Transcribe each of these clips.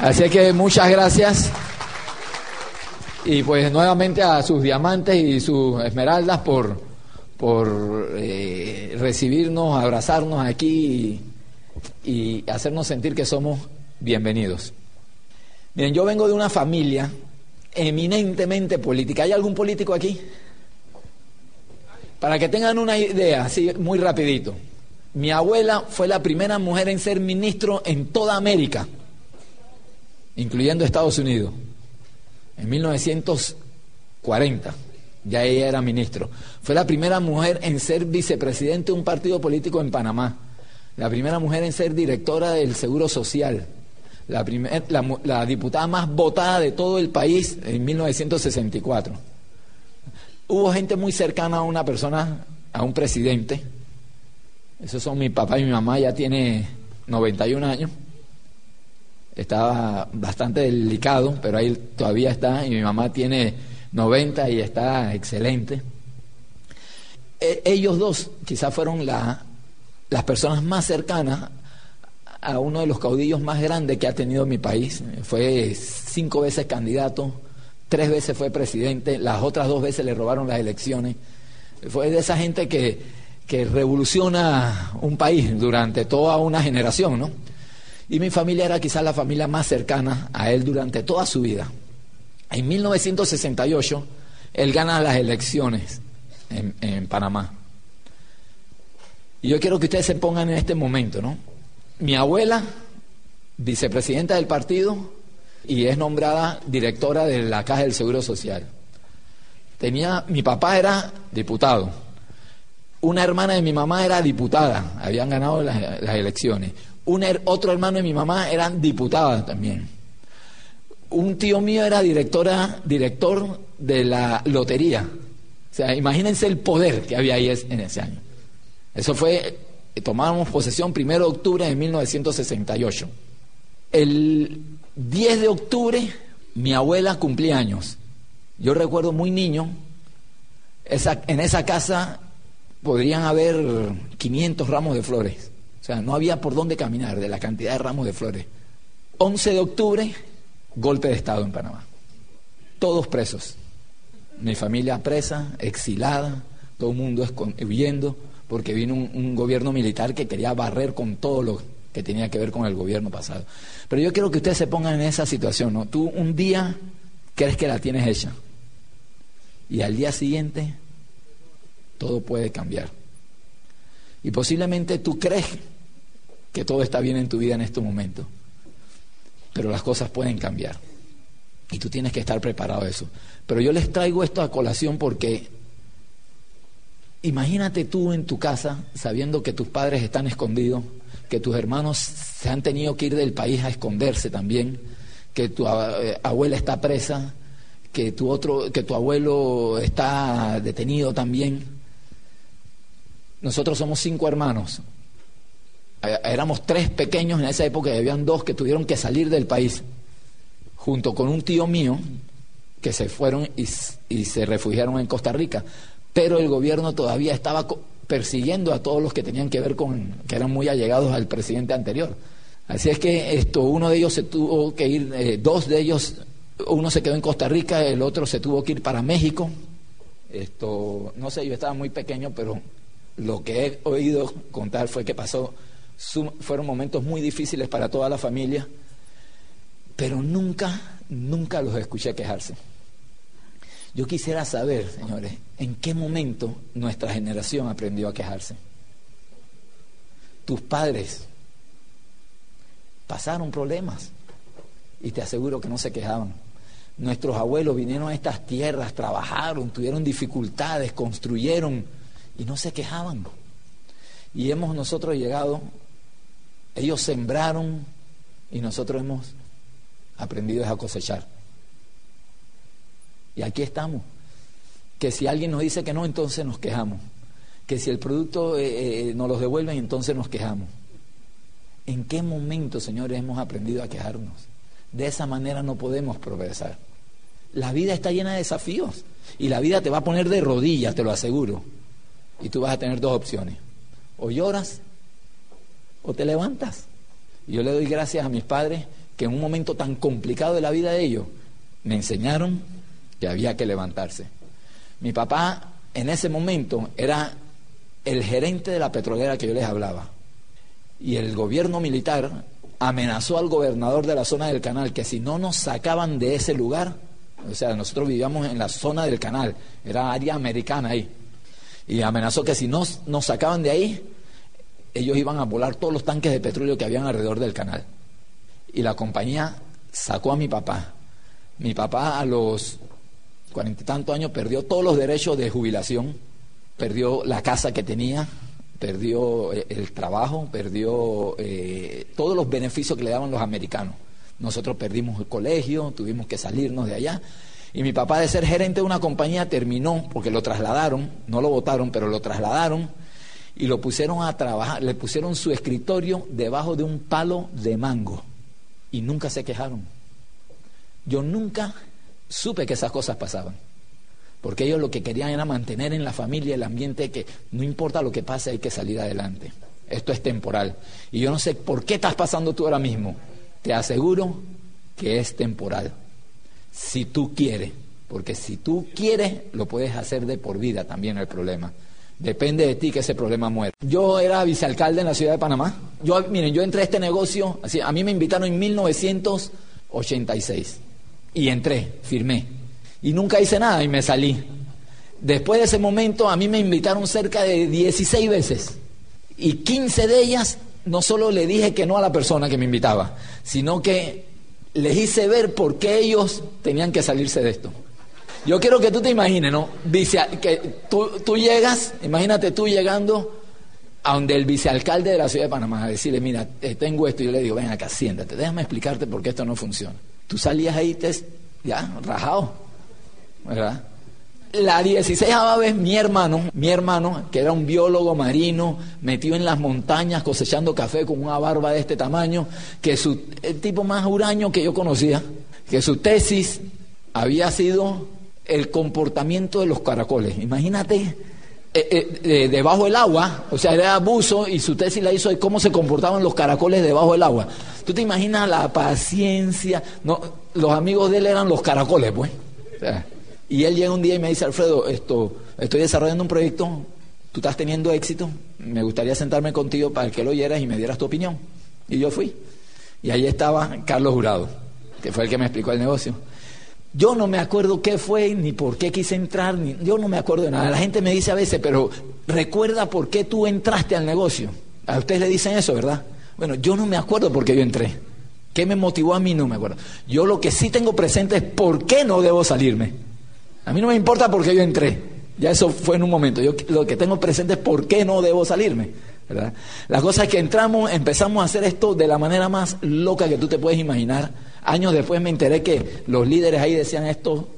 Así que muchas gracias. Y pues nuevamente a sus diamantes y sus esmeraldas por, por eh, recibirnos, abrazarnos aquí y, y hacernos sentir que somos bienvenidos. Miren, yo vengo de una familia eminentemente política. ¿Hay algún político aquí? Para que tengan una idea, así muy rapidito. Mi abuela fue la primera mujer en ser ministro en toda América, incluyendo Estados Unidos, en 1940. Ya ella era ministro. Fue la primera mujer en ser vicepresidente de un partido político en Panamá. La primera mujer en ser directora del Seguro Social. La, primer, la, la diputada más votada de todo el país en 1964. Hubo gente muy cercana a una persona, a un presidente. Esos son mi papá y mi mamá, ya tiene 91 años. Estaba bastante delicado, pero ahí todavía está. Y mi mamá tiene 90 y está excelente. E ellos dos quizás fueron la, las personas más cercanas a uno de los caudillos más grandes que ha tenido mi país. Fue cinco veces candidato, tres veces fue presidente, las otras dos veces le robaron las elecciones. Fue de esa gente que, que revoluciona un país durante toda una generación, ¿no? Y mi familia era quizás la familia más cercana a él durante toda su vida. En 1968, él gana las elecciones en, Panamá. Y yo quiero que ustedes se pongan en este momento, ¿no? Mi abuela, vicepresidenta del partido, y es nombrada directora de la Caja del Seguro Social. Tenía, mi papá era diputado. Una hermana de mi mamá era diputada, habían ganado las elecciones. Un, otro hermano de mi mamá era diputada también. Un tío mío era directora, director de la lotería. O sea, imagínense el poder que había ahí en ese año. Eso fue tomamos posesión primero de octubre de 1968. El 10 de octubre mi abuela cumplía años. Yo recuerdo muy niño, en esa casa podrían haber 500 ramos de flores. Sea, no había por dónde caminar de la cantidad de ramos de flores. 11 de octubre, golpe de Estado en Panamá. Todos presos. Mi familia presa, exilada, todo el mundo huyendo porque vino un, un, gobierno militar que quería barrer con todo lo que tenía que ver con el gobierno pasado. Pero yo quiero que ustedes se pongan en esa situación, ¿no? Tú un día crees que la tienes hecha y al día siguiente todo puede cambiar. Y posiblemente tú crees que todo está bien en tu vida en este momento, pero las cosas pueden cambiar. Y tú tienes que estar preparado a eso. Pero yo les traigo esto a colación porque Imagínate tú en tu casa sabiendo que tus padres están escondidos, que tus hermanos se han tenido que ir del país a esconderse también, que tu eh, abuela está presa, que tu otro, que tu abuelo está detenido también. Nosotros somos cinco hermanos. Eh, éramos tres pequeños en esa época y habían dos que tuvieron que salir del país, junto con un tío mío que se fueron y, se refugiaron en Costa Rica pero el gobierno todavía estaba persiguiendo a todos los que tenían que ver con, que eran muy allegados al presidente anterior. Así es que esto, uno de ellos se tuvo que ir, eh, dos de ellos, uno se quedó en Costa Rica, el otro se tuvo que ir para México. Esto, no sé, yo estaba muy pequeño, pero lo que he oído contar fue que pasó, fueron momentos muy difíciles para toda la familia, pero nunca, nunca los escuché quejarse. Yo quisiera saber, señores, en qué momento nuestra generación aprendió a quejarse. Tus padres pasaron problemas y te aseguro que no se quejaban. Nuestros abuelos vinieron a estas tierras, trabajaron, tuvieron dificultades, construyeron y no se quejaban. Y hemos nosotros llegado, ellos sembraron y nosotros hemos aprendido a cosechar. Y aquí estamos. Que si alguien nos dice que no, entonces nos quejamos. Que si el producto eh, eh, nos lo devuelven, entonces nos quejamos. ¿En qué momento, señores, hemos aprendido a quejarnos? De esa manera no podemos progresar. La vida está llena de desafíos y la vida te va a poner de rodillas, te lo aseguro. Y tú vas a tener dos opciones. O lloras o te levantas. Yo le doy gracias a mis padres que en un momento tan complicado de la vida de ellos me enseñaron que había que levantarse. Mi papá en ese momento era el gerente de la petrolera que yo les hablaba. Y el gobierno militar amenazó al gobernador de la zona del canal que si no nos sacaban de ese lugar, o sea, nosotros vivíamos en la zona del canal, era área americana ahí, y amenazó que si no nos sacaban de ahí, ellos iban a volar todos los tanques de petróleo que habían alrededor del canal. Y la compañía sacó a mi papá. Mi papá a los cuarenta y tantos años perdió todos los derechos de jubilación, perdió la casa que tenía, perdió eh, el trabajo, perdió eh, todos los beneficios que le daban los americanos. Nosotros perdimos el colegio, tuvimos que salirnos de allá. Y mi papá de ser gerente de una compañía terminó, porque lo trasladaron, no lo votaron, pero lo trasladaron y lo pusieron a trabajar, le pusieron su escritorio debajo de un palo de mango y nunca se quejaron. Yo nunca supe que esas cosas pasaban. Porque ellos lo que querían era mantener en la familia el ambiente que no importa lo que pase, hay que salir adelante. Esto es temporal. Y yo no sé por qué estás pasando tú ahora mismo. Te aseguro que es temporal. Si tú quieres. Porque si tú quieres, lo puedes hacer de por vida también el problema. Depende de ti que ese problema muera. Yo era vicealcalde en la ciudad de Panamá. Yo, miren, yo entré a este negocio, así, a mí me invitaron en 1986. Y entré, firmé. Y nunca hice nada y me salí. Después de ese momento a mí me invitaron cerca de 16 veces. Y 15 de ellas no solo le dije que no a la persona que me invitaba, sino que les hice ver por qué ellos tenían que salirse de esto. Yo quiero que tú te imagines, ¿no? Que tú, tú llegas, imagínate tú llegando a donde el vicealcalde de la ciudad de Panamá a decirle, mira, eh, tengo esto, y yo le digo, ven acá, siéntate, déjame explicarte por qué esto no funciona. Tú salías ahí, te, ya, rajado, ¿verdad? La 16 vez mi hermano, mi hermano, que era un biólogo marino, metido en las montañas cosechando café con una barba de este tamaño, que su, el tipo más huraño que yo conocía, que su tesis había sido el comportamiento de los caracoles. Imagínate, eh, eh, debajo del agua, o sea, era abuso y su tesis la hizo de cómo se comportaban los caracoles debajo del agua. ¿Tú te imaginas la paciencia? No, los amigos de él eran los caracoles, pues. y él llega un día y me dice, Alfredo, esto, estoy desarrollando un proyecto, tú estás teniendo éxito, me gustaría sentarme contigo para que lo oyeras y me dieras tu opinión. Y yo fui. Y ahí estaba Carlos Jurado, que fue el que me explicó el negocio. Yo no me acuerdo qué fue, ni por qué quise entrar, ni, yo no me acuerdo de nada. La gente me dice a veces, pero recuerda por qué tú entraste al negocio. A ustedes le dicen eso, ¿verdad? Bueno, yo no me acuerdo por qué yo entré. ¿Qué me motivó a mí? No me acuerdo. Yo lo que sí tengo presente es por qué no debo salirme. A mí no me importa por qué yo entré. Ya eso fue en un momento. Yo lo que tengo presente es por qué no debo salirme. La cosa es que entramos, empezamos a hacer esto de la manera más loca que tú te puedes imaginar. Años después me enteré que los líderes ahí decían esto,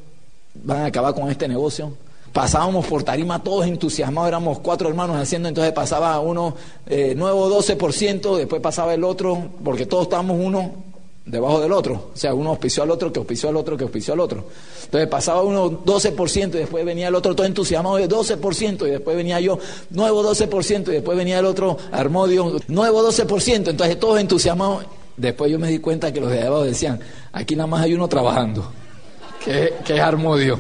van a acabar con este negocio. Pasábamos por tarima todos entusiasmados, éramos cuatro hermanos haciendo, entonces pasaba uno eh, nuevo 12%, después pasaba el otro, porque todos estábamos uno debajo del otro. O sea, uno auspició al otro, que auspició al otro, que auspició al otro. Entonces pasaba uno 12% y después venía el otro todo entusiasmado de 12% y después venía yo nuevo 12% y después venía el otro Armodio nuevo 12%. Entonces todos entusiasmados Después yo me di cuenta que los de abajo decían, aquí nada más hay uno trabajando, que, es Armodio.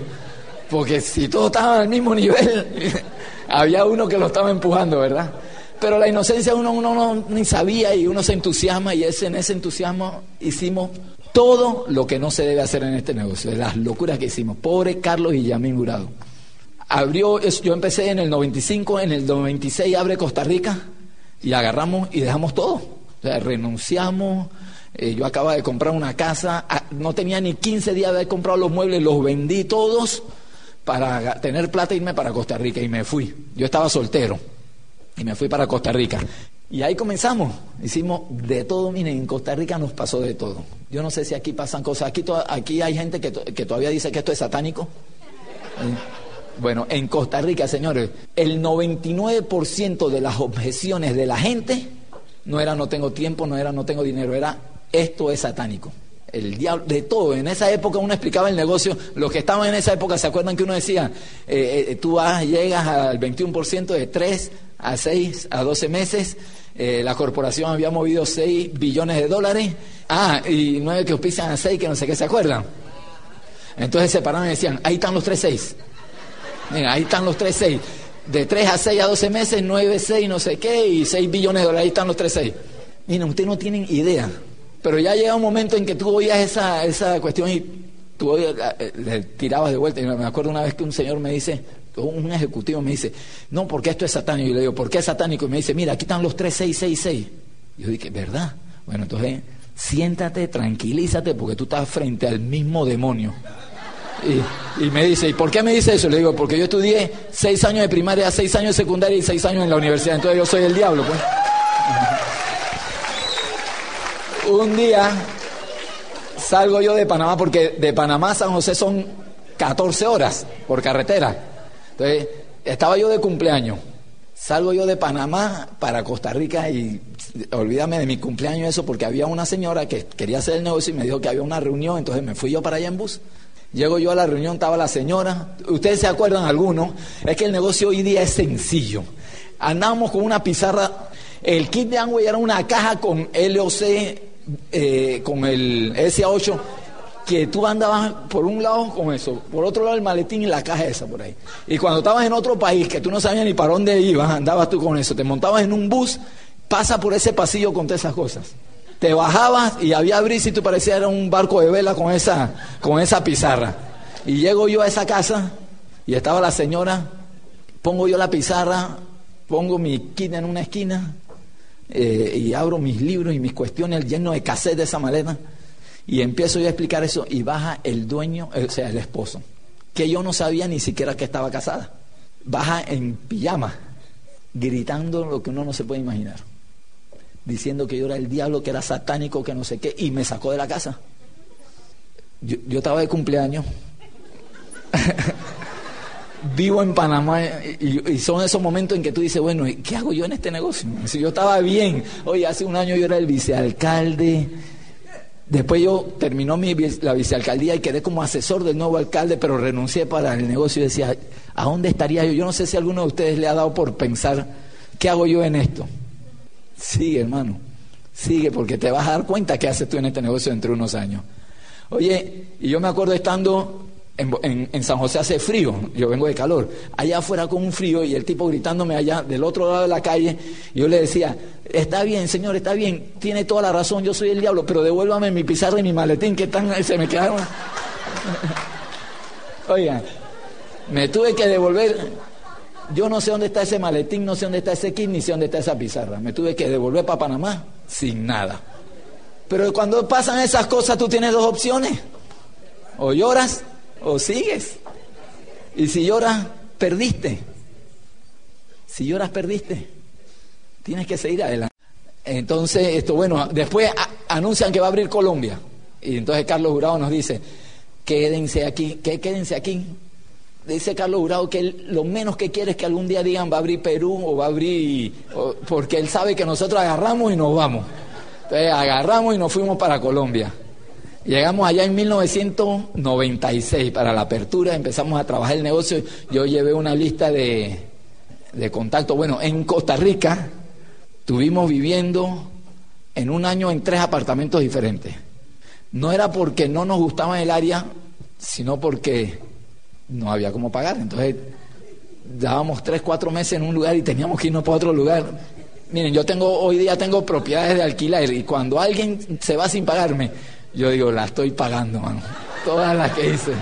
Porque si todos estaban al mismo nivel, había uno que lo estaba empujando, ¿verdad? Pero la inocencia uno, uno no ni sabía y uno se entusiasma y en ese entusiasmo hicimos todo lo que no se debe hacer en este negocio, las locuras que hicimos. Pobre Carlos y Yamín Jurado. Abrió, yo empecé en el 95, en el 96 abre Costa Rica y agarramos y dejamos todo. O sea, renunciamos. Eh, yo acababa de comprar una casa, ah, no tenía ni 15 días de haber comprado los muebles, los vendí todos para tener plata e irme para Costa Rica y me fui. Yo estaba soltero y me fui para Costa Rica. Y ahí comenzamos. Hicimos de todo. Miren, en Costa Rica nos pasó de todo. Yo no sé si aquí pasan cosas. Aquí, aquí hay gente que, que todavía dice que esto es satánico. Bueno, en Costa Rica, señores, el 99% de las objeciones de la gente no era no tengo tiempo, no era no tengo dinero, era esto es satánico. El diablo, de todo. En esa época uno explicaba el negocio. Los que estaban en esa época se acuerdan que uno decía, eh, eh, tú vas, llegas al 21% de 3 a 6 a 12 meses. Eh, la corporación había movido 6 billones de dólares. Ah, y 9 que auspician a 6, que no sé qué se acuerdan. Entonces se pararon y decían, ahí están los 3 6. Mira, ahí están los 3 6. De 3 a 6 a 12 meses, 9, 6, no sé qué, y 6 billones de dólares, ahí están los 3 6. Miren, ustedes no tienen idea pero ya llega un momento en que tú oías esa, esa cuestión y tú oías, eh, le tirabas de vuelta. Y me acuerdo una vez que un señor me dice, un ejecutivo me dice, no, porque esto es satánico. Y le digo, ¿por qué es satánico? Y me dice, mira, aquí están los 3666. Yo dije, ¿verdad? Bueno, entonces siéntate, tranquilízate, porque tú estás frente al mismo demonio. Y, y, me dice, ¿y por qué me dice eso? Le digo, porque yo estudié seis años de primaria, seis años de secundaria y seis años en la universidad. Entonces yo soy el diablo, pues un día salgo yo de Panamá, porque de Panamá a San José son 14 horas por carretera. Entonces, estaba yo de cumpleaños. Salgo yo de Panamá para Costa Rica y olvídame de mi cumpleaños eso porque había una señora que quería hacer el negocio y me dijo que había una reunión, entonces me fui yo para allá en bus. Llego yo a la reunión, estaba la señora. Ustedes se acuerdan algunos, es que el negocio hoy día es sencillo. Andábamos con una pizarra, el kit de Amway era una caja con LOC eh, con el SA8 que tú andabas por un lado con eso, por otro lado el maletín y la caja esa por ahí. Y cuando estabas en otro país que tú no sabías ni para dónde ibas, andabas tú con eso, te montabas en un bus, pasa por ese pasillo con todas esas cosas. Te bajabas y había brisa y tú parecías era un barco de vela con esa, con esa pizarra. Y llego yo a esa casa y estaba la señora, pongo yo la pizarra, pongo mi kit en una esquina, eh, y abro mis libros y mis cuestiones lleno de cassette de esa maleta y empiezo yo a explicar eso y baja el dueño, eh, o sea, el esposo, que yo no sabía ni siquiera que estaba casada. Baja en pijama, gritando lo que uno no se puede imaginar, diciendo que yo era el diablo, que era satánico, que no sé qué, y me sacó de la casa. Yo, yo estaba de cumpleaños. vivo en Panamá y, son esos momentos en que tú dices, bueno, ¿qué hago yo en este negocio? Si yo estaba bien, oye, hace un año yo era el vicealcalde, después yo terminó mi, la vicealcaldía y quedé como asesor del nuevo alcalde, pero renuncié para el negocio y decía, ¿a dónde estaría yo? Yo no sé si alguno de ustedes le ha dado por pensar, ¿qué hago yo en esto? Sigue, hermano, sigue, porque te vas a dar cuenta qué haces tú en este negocio dentro de unos años. Oye, y yo me acuerdo estando en, San José hace frío, yo vengo de calor, allá afuera con un frío y el tipo gritándome allá del otro lado de la calle, yo le decía, está bien, señor, está bien, tiene toda la razón, yo soy el diablo, pero devuélvame mi pizarra y mi maletín que están, se me quedaron. Oigan, me tuve que devolver, yo no sé dónde está ese maletín, no sé dónde está ese kit, ni sé dónde está esa pizarra, me tuve que devolver para Panamá sin nada. Pero cuando pasan esas cosas tú tienes dos opciones, o lloras o sigues. Y si lloras, perdiste. Si lloras, perdiste. Tienes que seguir adelante. Entonces, esto, bueno, después anuncian que va a abrir Colombia. Y entonces Carlos Jurado nos dice, quédense aquí, que quédense aquí. Dice Carlos Jurado que lo menos que quiere es que algún día digan va a abrir Perú o va a abrir, porque él sabe que nosotros agarramos y nos vamos. Entonces agarramos y nos fuimos para Colombia. Llegamos allá en 1996 para la apertura, empezamos a trabajar el negocio. Yo llevé una lista de, de contactos. Bueno, en Costa Rica estuvimos viviendo en un año en tres apartamentos diferentes. No era porque no nos gustaba el área, sino porque no había cómo pagar. Entonces dábamos tres, cuatro meses en un lugar y teníamos que irnos para otro lugar. Miren, yo tengo hoy día tengo propiedades de alquiler y cuando alguien se va sin pagarme, yo digo, la estoy pagando, mano. Todas las que hice.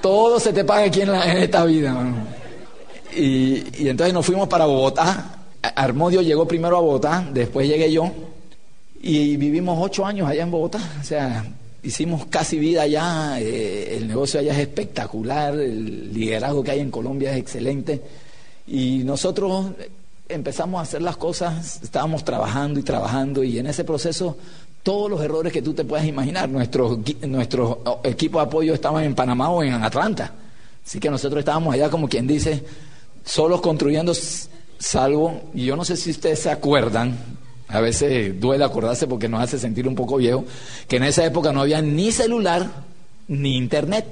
Todo se te paga aquí en, esta vida, mano. Y, y, entonces nos fuimos para Bogotá. Armodio llegó primero a Bogotá, después llegué yo. Y vivimos ocho años allá en Bogotá. O sea, hicimos casi vida allá. Eh, el negocio allá es espectacular. El liderazgo que hay en Colombia es excelente. Y nosotros empezamos a hacer las cosas, estábamos trabajando y trabajando y en ese proceso todos los errores que tú te puedas imaginar, nuestros, nuestros equipos de apoyo estaban en Panamá o en Atlanta. Así que nosotros estábamos allá como quien dice, solos construyendo, salvo, y yo no sé si ustedes se acuerdan, a veces duele acordarse porque nos hace sentir un poco viejo, que en esa época no había ni celular ni internet.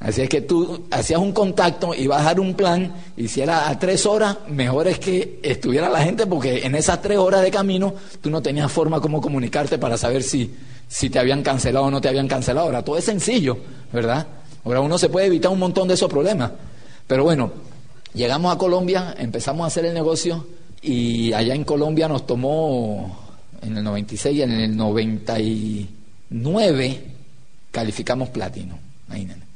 Así es que tú hacías un contacto y vas a dar un plan, y si era a tres horas, mejor es que estuviera la gente, porque en esas tres horas de camino tú no tenías forma como comunicarte para saber si, si te habían cancelado o no te habían cancelado. Ahora, todo es sencillo, ¿verdad? Ahora uno se puede evitar un montón de esos problemas. Pero bueno, llegamos a Colombia, empezamos a hacer el negocio, y allá en Colombia nos tomó, en el 96 y en el 99, calificamos platino. Imagínense.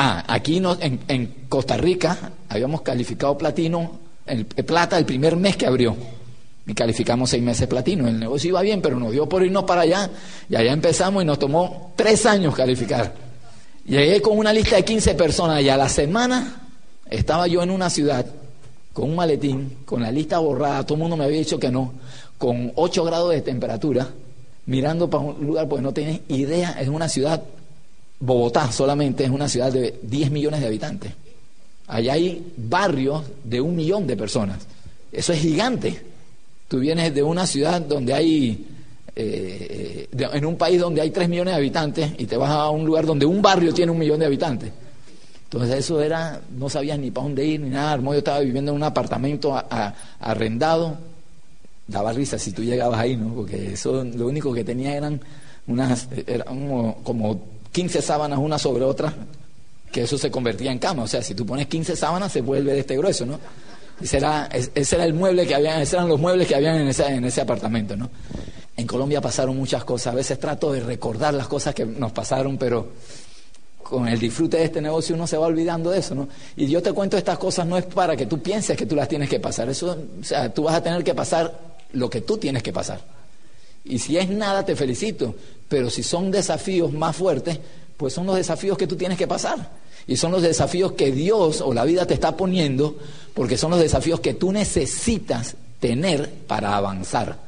Ah, aquí en, Costa Rica habíamos calificado platino, el, plata el primer mes que abrió. Y calificamos seis meses platino. El negocio iba bien, pero nos dio por irnos para allá. Y allá empezamos y nos tomó tres años calificar. Llegué con una lista de 15 personas y a la semana estaba yo en una ciudad con un maletín, con la lista borrada, todo el mundo me había dicho que no, con 8 grados de temperatura, mirando para un lugar porque no tienes idea, es una ciudad Bogotá solamente es una ciudad de 10 millones de habitantes. Allá hay barrios de un millón de personas. Eso es gigante. Tú vienes de una ciudad donde hay, eh, en un país donde hay 3 millones de habitantes y te vas a un lugar donde un barrio tiene un millón de habitantes. Entonces eso era, no sabías ni para dónde ir ni nada. Yo estaba viviendo en un apartamento arrendado. Daba risa si tú llegabas ahí, ¿no? Porque eso lo único que tenía eran unas, eran como 15 sábanas una sobre otra, que eso se convertía en cama. O sea, si tú pones 15 sábanas se vuelve de este grueso, ¿no? Ese era, ese era el mueble que había, esos eran los muebles que habían en ese, en ese apartamento, ¿no? En Colombia pasaron muchas cosas. A veces trato de recordar las cosas que nos pasaron, pero con el disfrute de este negocio uno se va olvidando de eso, ¿no? Y yo te cuento estas cosas no es para que tú pienses que tú las tienes que pasar. Eso, o sea, tú vas a tener que pasar lo que tú tienes que pasar. Y si es nada, te felicito. Pero si son desafíos más fuertes, pues son los desafíos que tú tienes que pasar. Y son los desafíos que Dios o la vida te está poniendo, porque son los desafíos que tú necesitas tener para avanzar.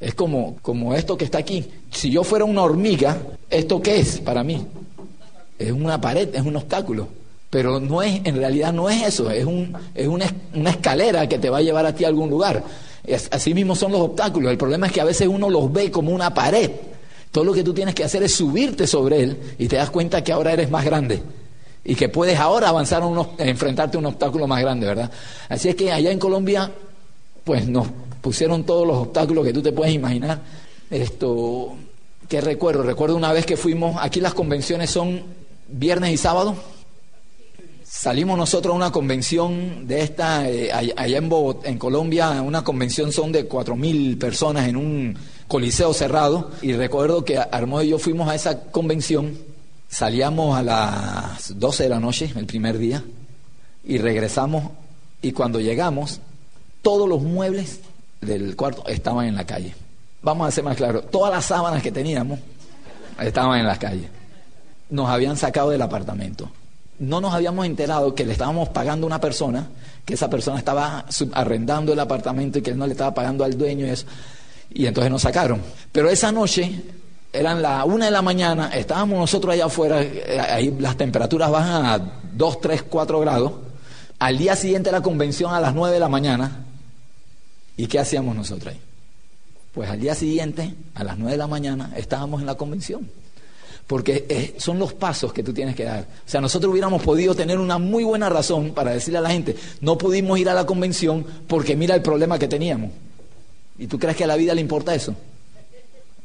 Es como, como esto que está aquí. Si yo fuera una hormiga, ¿esto qué es para mí? Es una pared, es un obstáculo. Pero no es, en realidad no es eso, es, un, es una, una escalera que te va a llevar a ti a algún lugar. Así mismo son los obstáculos. El problema es que a veces uno los ve como una pared todo lo que tú tienes que hacer es subirte sobre él y te das cuenta que ahora eres más grande y que puedes ahora avanzar a, enfrentarte a un obstáculo más grande, ¿verdad? Así es que allá en Colombia, pues nos pusieron todos los obstáculos que tú te puedes imaginar. Esto, ¿qué recuerdo? Recuerdo una vez que fuimos, aquí las convenciones son viernes y sábado. Salimos nosotros a una convención de esta, eh, allá en, en Colombia, una convención son de cuatro mil personas en un coliseo cerrado y recuerdo que Armó y yo fuimos a esa convención, salíamos a las 12 de la noche el primer día y regresamos y cuando llegamos todos los muebles del cuarto estaban en la calle. Vamos a ser más claro, todas las sábanas que teníamos estaban en la calle. Nos habían sacado del apartamento. No nos habíamos enterado que le estábamos pagando a una persona, que esa persona estaba arrendando el apartamento y que él no le estaba pagando al dueño y eso y entonces nos sacaron. Pero esa noche, eran la una de la mañana, estábamos nosotros allá afuera, eh, ahí las temperaturas bajan a 2, 3, 4 grados. Al día siguiente la convención a las 9 de la mañana. ¿Y qué hacíamos nosotros ahí? Pues al día siguiente, a las 9 de la mañana, estábamos en la convención. Porque eh, son los pasos que tú tienes que dar. O sea, nosotros hubiéramos podido tener una muy buena razón para decirle a la gente, no pudimos ir a la convención porque mira el problema que teníamos. ¿Y tú crees que a la vida le importa eso?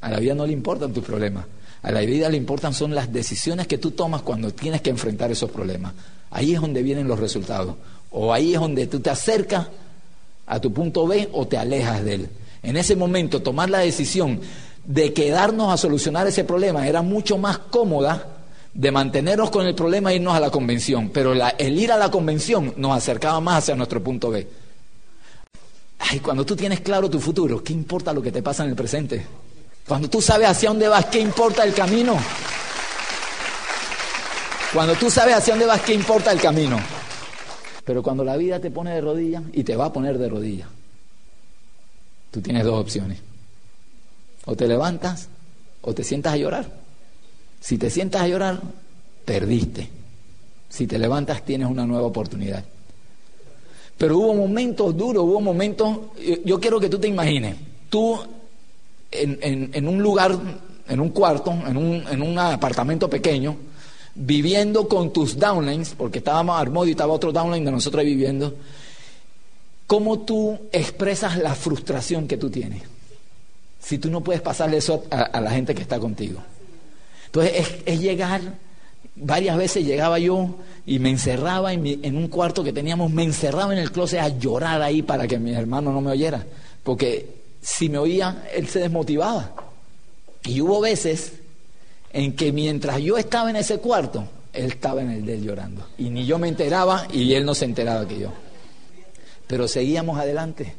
A la vida no le importan tus problemas. A la vida le importan son las decisiones que tú tomas cuando tienes que enfrentar esos problemas. Ahí es donde vienen los resultados. O ahí es donde tú te acercas a tu punto B o te alejas de él. En ese momento tomar la decisión de quedarnos a solucionar ese problema era mucho más cómoda de mantenernos con el problema e irnos a la convención. Pero el ir a la convención nos acercaba más hacia nuestro punto B. Ay, cuando tú tienes claro tu futuro, ¿qué importa lo que te pasa en el presente? Cuando tú sabes hacia dónde vas, ¿qué importa el camino? Cuando tú sabes hacia dónde vas, ¿qué importa el camino? Pero cuando la vida te pone de rodillas, y te va a poner de rodillas, tú tienes dos opciones. O te levantas o te sientas a llorar. Si te sientas a llorar, perdiste. Si te levantas, tienes una nueva oportunidad. Pero hubo momentos duros, hubo momentos, yo quiero que tú te imagines, tú en, un lugar, en un cuarto, en un, en un apartamento pequeño, viviendo con tus downlines, porque estábamos Armodio y estaba otro downline de nosotros viviendo, ¿cómo tú expresas la frustración que tú tienes? Si tú no puedes pasarle eso a, la gente que está contigo. Entonces es, llegar, varias veces llegaba yo y me encerraba en, en, un cuarto que teníamos, me encerraba en el closet a llorar ahí para que mi hermano no me oyera, porque si me oía, él se desmotivaba. Y hubo veces en que mientras yo estaba en ese cuarto, él estaba en el de él llorando. Y ni yo me enteraba y él no se enteraba que yo. Pero seguíamos adelante.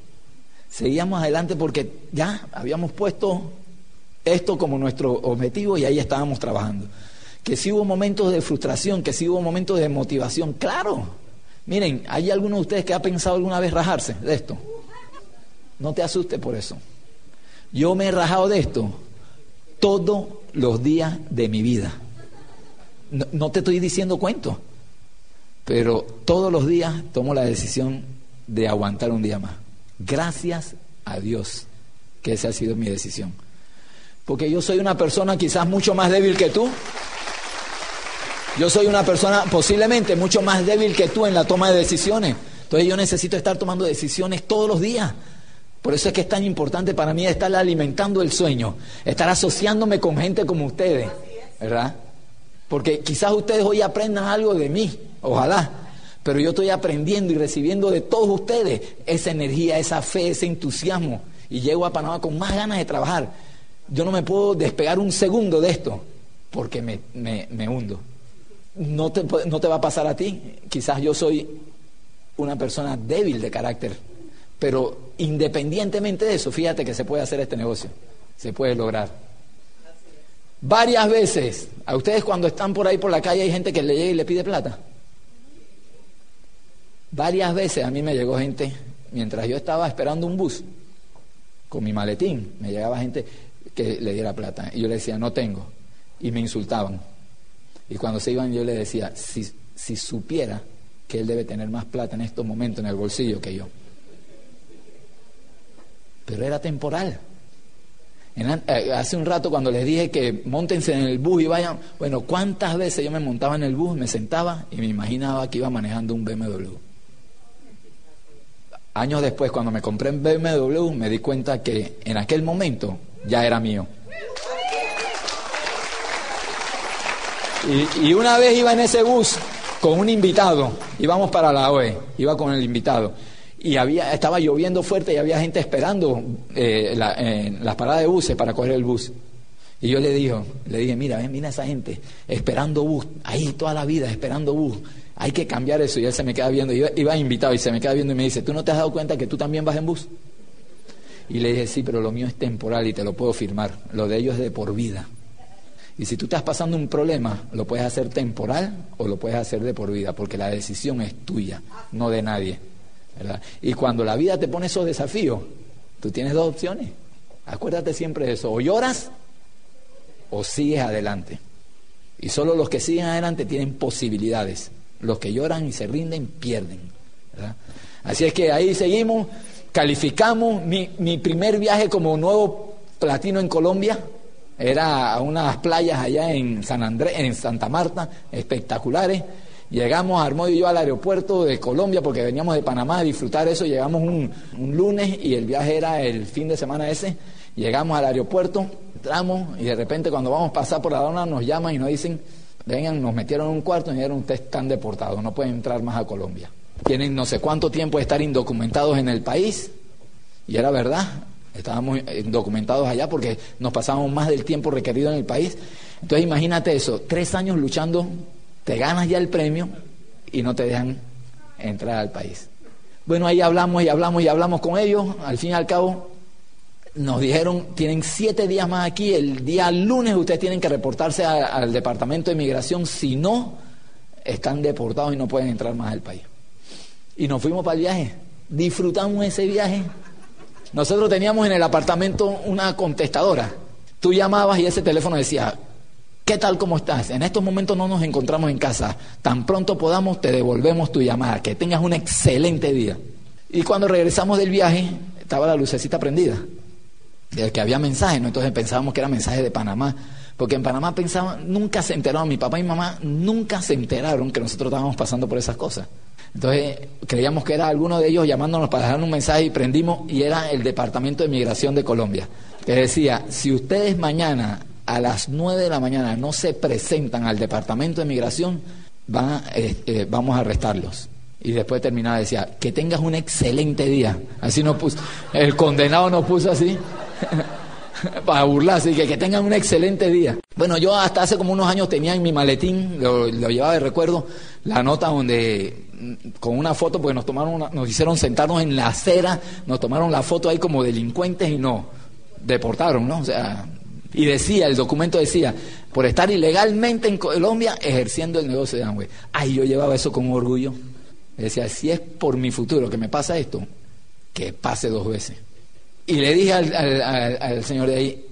Seguíamos adelante porque ya habíamos puesto esto como nuestro objetivo y ahí estábamos trabajando. Que si hubo momentos de frustración, que si hubo momentos de motivación, claro. Miren, ¿hay alguno de ustedes que ha pensado alguna vez rajarse de esto? No te asustes por eso. Yo me he rajado de esto todos los días de mi vida. No, te estoy diciendo cuento, pero todos los días tomo la decisión de aguantar un día más. Gracias a Dios que esa ha sido mi decisión. Porque yo soy una persona quizás mucho más débil que tú. Yo soy una persona posiblemente mucho más débil que tú en la toma de decisiones. Entonces yo necesito estar tomando decisiones todos los días. Por eso es que es tan importante para mí estar alimentando el sueño, estar asociándome con gente como ustedes, ¿verdad? Porque quizás ustedes hoy aprendan algo de mí, ojalá, pero yo estoy aprendiendo y recibiendo de todos ustedes esa energía, esa fe, ese entusiasmo, y llego a Panamá con más ganas de trabajar. Yo no me puedo despegar un segundo de esto, porque me, me hundo. No te, no te va a pasar a ti, quizás yo soy una persona débil de carácter pero independientemente de eso, fíjate que se puede hacer este negocio, se puede lograr. Varias veces, a ustedes cuando están por ahí por la calle hay gente que le llega y le pide plata. Varias veces a mí me llegó gente, mientras yo estaba esperando un bus, con mi maletín, me llegaba gente que le diera plata. Y yo le decía, no tengo. Y me insultaban. Y cuando se iban yo le decía, si, si supiera que él debe tener más plata en estos momentos en el bolsillo que yo pero era temporal. Eh, hace un rato cuando les dije que montense en el bus y vayan, bueno, ¿cuántas veces yo me montaba en el bus, me sentaba y me imaginaba que iba manejando un BMW? Años después, cuando me compré un BMW, me di cuenta que en aquel momento ya era mío. Y, una vez iba en ese bus con un invitado, íbamos para la OE, iba con el invitado y había, estaba lloviendo fuerte y había gente esperando eh, en las paradas de buses para coger el bus. Y yo le digo, le dije, mira, ven, mira esa gente esperando bus, ahí toda la vida esperando bus. Hay que cambiar eso. Y él se me queda viendo, iba, iba invitado y se me queda viendo y me dice, ¿tú no te has dado cuenta que tú también vas en bus? Y le dije, sí, pero lo mío es temporal y te lo puedo firmar. Lo de ellos es de por vida. Y si tú estás pasando un problema, lo puedes hacer temporal o lo puedes hacer de por vida, porque la decisión es tuya, no de nadie. Y cuando la vida te pone esos desafíos, tú tienes dos opciones. Acuérdate siempre de eso. O lloras o sigues adelante. Y solo los que siguen adelante tienen posibilidades. Los que lloran y se rinden pierden. Así es que ahí seguimos, calificamos mi, mi primer viaje como nuevo platino en Colombia. Era a unas playas allá en San Andrés, en Santa Marta, espectaculares. Llegamos Armoy y yo al aeropuerto de Colombia porque veníamos de Panamá a disfrutar eso. Llegamos un, lunes y el viaje era el fin de semana ese. Llegamos al aeropuerto, entramos y de repente cuando vamos a pasar por la dona nos llaman y nos dicen, vengan, nos metieron en un cuarto y dijeron, ustedes están deportados, no pueden entrar más a Colombia. Tienen no sé cuánto tiempo de estar indocumentados en el país. Y era verdad, estábamos indocumentados allá porque nos pasábamos más del tiempo requerido en el país. Entonces imagínate eso, tres años luchando te ganas ya el premio y no te dejan entrar al país. Bueno, ahí hablamos y hablamos y hablamos con ellos. Al fin y al cabo, nos dijeron, tienen siete días más aquí, el día lunes ustedes tienen que reportarse al Departamento de Migración, si no, están deportados y no pueden entrar más al país. Y nos fuimos para el viaje, disfrutamos ese viaje, Nosotros teníamos en el apartamento una contestadora. Tú llamabas y ese teléfono decía, ¿qué tal cómo estás? En estos momentos no nos encontramos en casa. Tan pronto podamos te devolvemos tu llamada. Que tengas un excelente día. Y cuando regresamos del viaje, estaba la lucecita prendida. De que había mensajes, ¿no? Entonces pensábamos que era mensaje de Panamá. Porque en Panamá pensaban, nunca se enteraron, mi papá y mamá nunca se enteraron que nosotros estábamos pasando por esas cosas. Entonces creíamos que era alguno de ellos llamándonos para dejar un mensaje y prendimos y era el Departamento de Migración de Colombia. Que decía, si ustedes mañana a las 9 de la mañana no se presentan al Departamento de Migración, van, eh, eh, vamos a arrestarlos. Y después terminaba, decía, que tengas un excelente día. Así no puso, el condenado nos puso así. para burlarse y que, tengan un excelente día. Bueno, yo hasta hace como unos años tenía en mi maletín, lo, llevaba de recuerdo, la nota donde con una foto, porque nos tomaron nos hicieron sentarnos en la acera, nos tomaron la foto ahí como delincuentes y nos deportaron, ¿no? O sea, y decía, el documento decía, por estar ilegalmente en Colombia ejerciendo el negocio de Amway. Ay, yo llevaba eso con orgullo. Decía, si es por mi futuro que me pasa esto, que pase dos veces. Y le dije al, señor de ahí,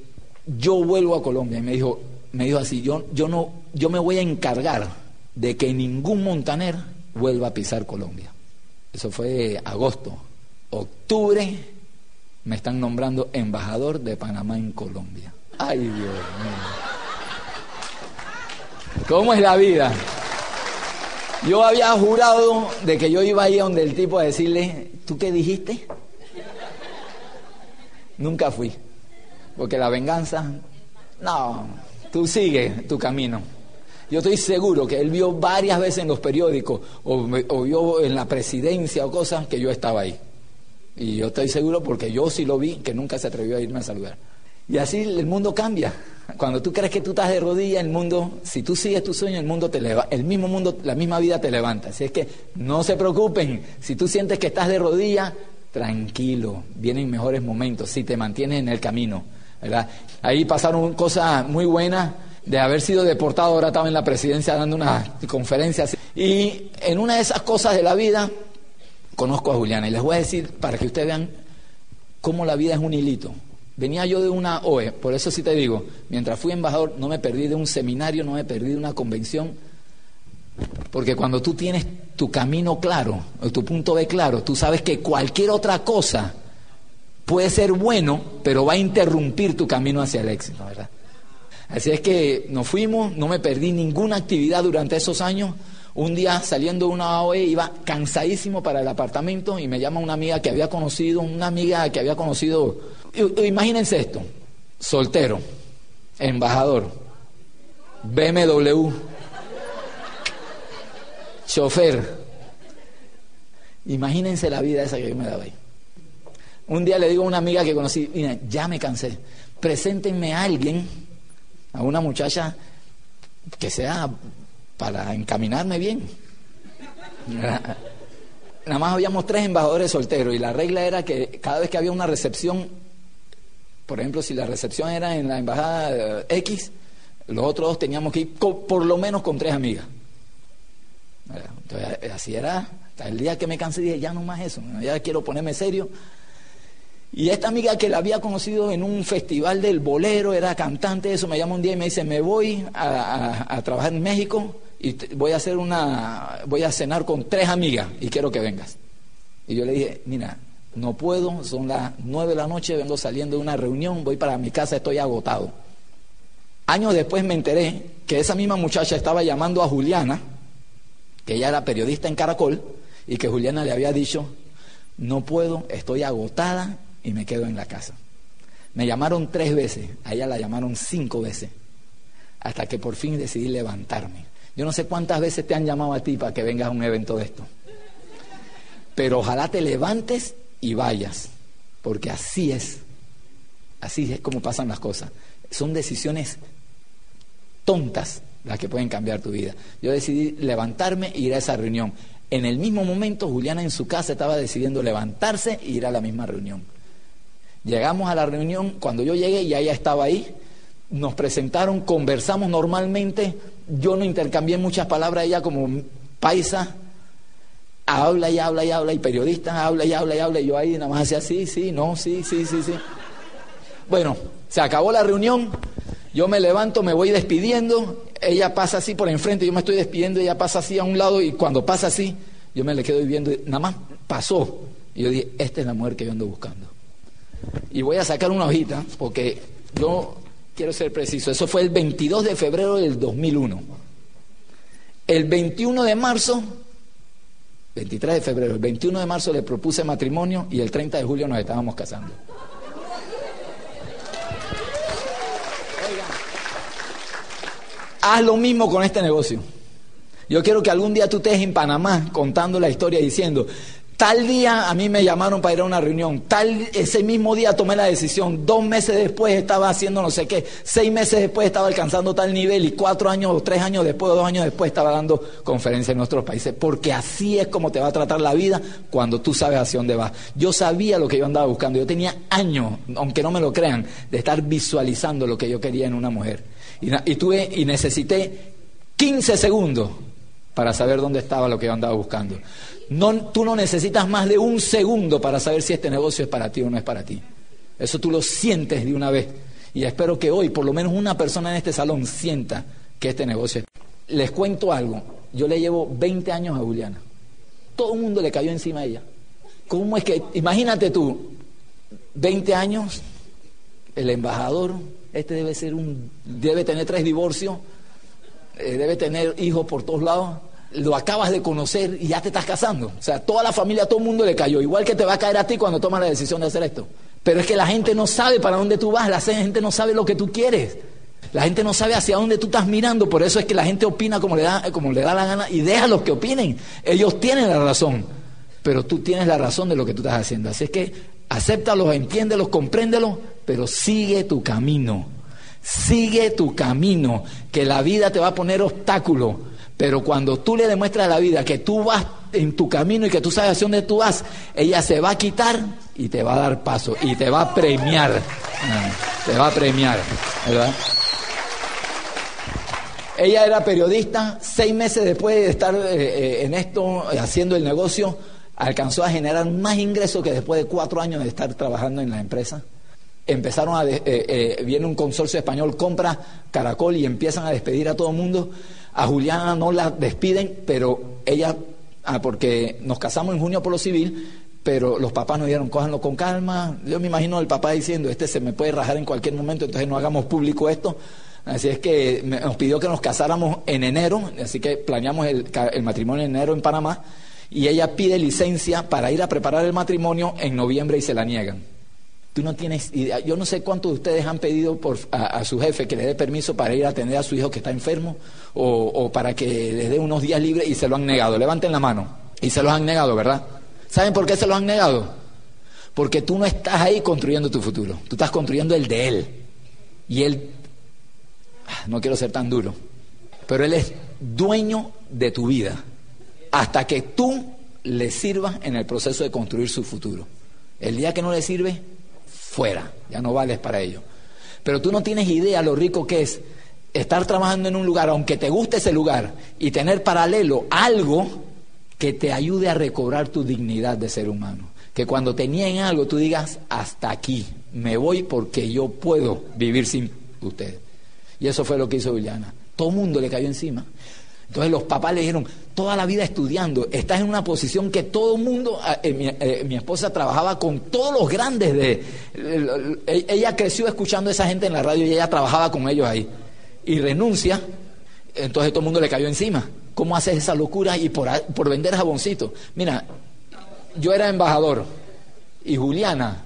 yo vuelvo a Colombia. Y me dijo, me dijo así, yo, yo, no, yo me voy a encargar de que ningún montaner vuelva a pisar Colombia. Eso fue agosto. Octubre me están nombrando embajador de Panamá en Colombia. Ay, Dios mío. ¿Cómo es la vida? Yo había jurado de que yo iba ahí donde el tipo a decirle, ¿tú qué dijiste? Nunca fui. Porque la venganza, no, tú sigue tu camino. Yo estoy seguro que él vio varias veces en los periódicos o, vio en la presidencia o cosas que yo estaba ahí. Y yo estoy seguro porque yo sí lo vi, que nunca se atrevió a irme a saludar. Y así el mundo cambia. Cuando tú crees que tú estás de rodillas, el mundo, si tú sigues tu sueño, el mundo te levanta, el mismo mundo, la misma vida te levanta. Así es que no se preocupen. Si tú sientes que estás de rodillas, tranquilo, vienen mejores momentos si te mantienes en el camino. ¿verdad? Ahí pasaron cosas muy buenas de haber sido deportado, ahora estaba en la presidencia dando una conferencia. Y en una de esas cosas de la vida, conozco a Juliana y les voy a decir para que ustedes vean cómo la vida es un hilito. Venía yo de una OE, por eso sí te digo, mientras fui embajador no me perdí de un seminario, no me perdí de una convención, porque cuando tú tienes tu camino claro, tu punto B claro, tú sabes que cualquier otra cosa puede ser bueno, pero va a interrumpir tu camino hacia el éxito, ¿verdad? Así es que nos fuimos, no me perdí ninguna actividad durante esos años. Un día saliendo de una OE iba cansadísimo para el apartamento y me llama una amiga que había conocido, una amiga que había conocido, imagínense esto, soltero, embajador, BMW, chofer. Imagínense la vida esa que yo me daba ahí. Un día le digo a una amiga que conocí, mira, ya me cansé, preséntenme a alguien, a una muchacha que sea para encaminarme bien. Nada más habíamos tres embajadores solteros y la regla era que cada vez que había una recepción, por ejemplo, si la recepción era en la embajada X, los otros dos teníamos que ir por lo menos con tres amigas. Entonces, así era. Hasta el día que me cansé dije, ya no más eso, ya quiero ponerme serio. Y esta amiga que la había conocido en un festival del bolero, era cantante, eso me llama un día y me dice, me voy a, trabajar en México y voy a hacer una, voy a cenar con tres amigas y quiero que vengas. Y yo le dije, mira, no puedo, son las nueve de la noche, vengo saliendo de una reunión, voy para mi casa, estoy agotado. Años después me enteré que esa misma muchacha estaba llamando a Juliana, que ella era periodista en Caracol y que Juliana le había dicho, no puedo, estoy agotada y me quedo en la casa. Me llamaron tres veces, a ella la llamaron cinco veces, hasta que por fin decidí levantarme. Yo no sé cuántas veces te han llamado a ti para que vengas a un evento de esto, pero ojalá te levantes y vayas, porque así es, así es como pasan las cosas. Son decisiones tontas las que pueden cambiar tu vida. Yo decidí levantarme e ir a esa reunión. En el mismo momento, Juliana en su casa estaba decidiendo levantarse e ir a la misma reunión. Llegamos a la reunión, cuando yo llegué ya ella estaba ahí, nos presentaron, conversamos normalmente, yo no intercambié muchas palabras, ella como paisa, habla y habla y habla, y periodistas habla y habla y habla, y yo ahí nada más hacía sí, sí, no, sí, sí, sí, sí. Bueno, se acabó la reunión, yo me levanto, me voy despidiendo, ella pasa así por enfrente, yo me estoy despidiendo, ella pasa así a un lado, y cuando pasa así, yo me le quedo viendo, nada más pasó. Y yo dije, esta es la mujer que yo ando buscando. Y voy a sacar una hojita, porque yo quiero ser preciso, eso fue el 22 de febrero del 2001. El 21 de marzo 23 de febrero, el 21 de marzo le propuse matrimonio y el 30 de julio nos estábamos casando. Haz lo mismo con este negocio. Yo quiero que algún día tú estés en Panamá contando la historia diciendo, Tal día a mí me llamaron para ir a una reunión, tal ese mismo día tomé la decisión, dos meses después estaba haciendo no sé qué, seis meses después estaba alcanzando tal nivel y cuatro años o tres años después o dos años después estaba dando conferencias en nuestros países, porque así es como te va a tratar la vida cuando tú sabes hacia dónde vas. Yo sabía lo que yo andaba buscando, yo tenía años, aunque no me lo crean, de estar visualizando lo que yo quería en una mujer. Y, tuve y necesité 15 segundos para saber dónde estaba lo que yo andaba buscando. No, tú no necesitas más de un segundo para saber si este negocio es para ti o no es para ti. Eso tú lo sientes de una vez. Y espero que hoy por lo menos una persona en este salón sienta que este negocio es. Les cuento algo. Yo le llevo 20 años a Juliana. Todo el mundo le cayó encima a ella. ¿Cómo es que, imagínate tú, 20 años, el embajador, este debe ser un, debe tener tres divorcios, eh, debe tener hijos por todos lados, lo acabas de conocer y ya te estás casando. O sea, toda la familia, todo el mundo le cayó. Igual que te va a caer a ti cuando tomas la decisión de hacer esto. Pero es que la gente no sabe para dónde tú vas, la gente no sabe lo que tú quieres. La gente no sabe hacia dónde tú estás mirando, por eso es que la gente opina como le da, como le da la gana y deja los que opinen. Ellos tienen la razón, pero tú tienes la razón de lo que tú estás haciendo. Así es que acéptalos, entiéndelos, compréndelos, pero sigue tu camino. Sigue tu camino, que la vida te va a poner obstáculos pero cuando tú le demuestras a la vida que tú vas en tu camino y que tú sabes hacia dónde tú vas, ella se va a quitar y te va a dar paso y te va a premiar. Ah, te va a premiar, ¿verdad? Ella era periodista, seis meses después de estar eh, eh, en esto, haciendo el negocio, alcanzó a generar más ingresos que después de cuatro años de estar trabajando en la empresa. Empezaron a, eh, viene un consorcio español, compra Caracol y empiezan a despedir a todo el mundo. A Juliana no la despiden, pero ella, ah, porque nos casamos en junio por lo civil, pero los papás nos dijeron, cójanlo con calma. Yo me imagino el papá diciendo, este se me puede rajar en cualquier momento, entonces no hagamos público esto. Así es que nos pidió que nos casáramos en enero, así que planeamos el, el matrimonio en enero en Panamá, y ella pide licencia para ir a preparar el matrimonio en noviembre y se la niegan. Tú no tienes idea. Yo no sé cuántos de ustedes han pedido a, su jefe que le dé permiso para ir a atender a su hijo que está enfermo o, para que les dé unos días libres y se lo han negado. Levanten la mano. Y se los han negado, ¿verdad? ¿Saben por qué se lo han negado? Porque tú no estás ahí construyendo tu futuro. Tú estás construyendo el de él. Y él, ah, no quiero ser tan duro, pero él es dueño de tu vida. Hasta que tú le sirvas en el proceso de construir su futuro. El día que no le sirve, fuera, ya no vales para ello. Pero tú no tienes idea lo rico que es estar trabajando en un lugar, aunque te guste ese lugar, y tener paralelo algo que te ayude a recobrar tu dignidad de ser humano. Que cuando te nieguen algo tú digas, hasta aquí, me voy porque yo puedo vivir sin usted. Y eso fue lo que hizo Villana. Todo el mundo le cayó encima. Entonces los papás le dijeron, toda la vida estudiando, estás en una posición que todo el mundo, ah, eh, eh, mi, esposa trabajaba con todos los grandes de... E, ella creció escuchando a esa gente en la radio y ella trabajaba con ellos ahí. Y renuncia, entonces todo el mundo le cayó encima. ¿Cómo haces esa locura y por, por vender jaboncito? Mira, yo era embajador y Juliana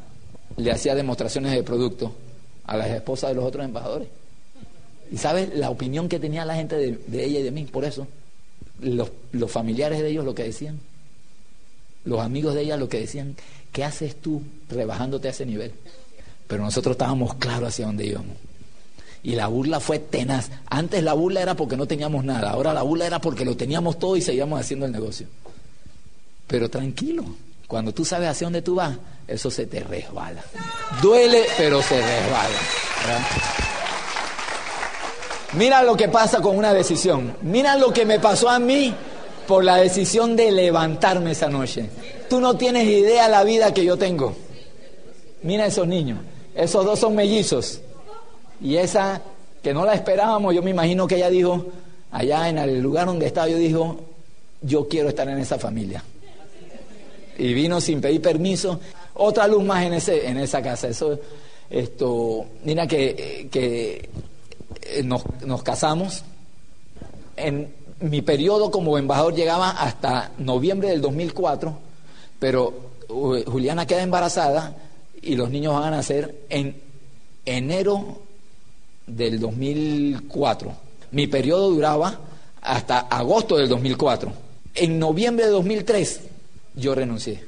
le hacía demostraciones de producto a las esposas de los otros embajadores. ¿Y sabes la opinión que tenía la gente de, ella y de mí? Por eso, los, los, familiares de ellos lo que decían, los amigos de ella lo que decían, ¿qué haces tú rebajándote a ese nivel? Pero nosotros estábamos claros hacia dónde íbamos. Y la burla fue tenaz. Antes la burla era porque no teníamos nada, ahora la burla era porque lo teníamos todo y seguíamos haciendo el negocio. Pero tranquilo, cuando tú sabes hacia dónde tú vas, eso se te resbala. Duele, pero se resbala. Mira lo que pasa con una decisión. Mira lo que me pasó a mí por la decisión de levantarme esa noche. Tú no tienes idea la vida que yo tengo. Mira esos niños, esos dos son mellizos. Y esa que no la esperábamos, yo me imagino que ella dijo, allá en el lugar donde estaba, yo dijo, yo quiero estar en esa familia. Y vino sin pedir permiso, otra luz más en, ese, en esa casa. Eso, esto, mira que, que eh, nos, nos casamos. En mi periodo como embajador llegaba hasta noviembre del 2004, pero uh, Juliana queda embarazada y los niños van a nacer en enero del 2004. Mi periodo duraba hasta agosto del 2004. En noviembre de 2003 yo renuncié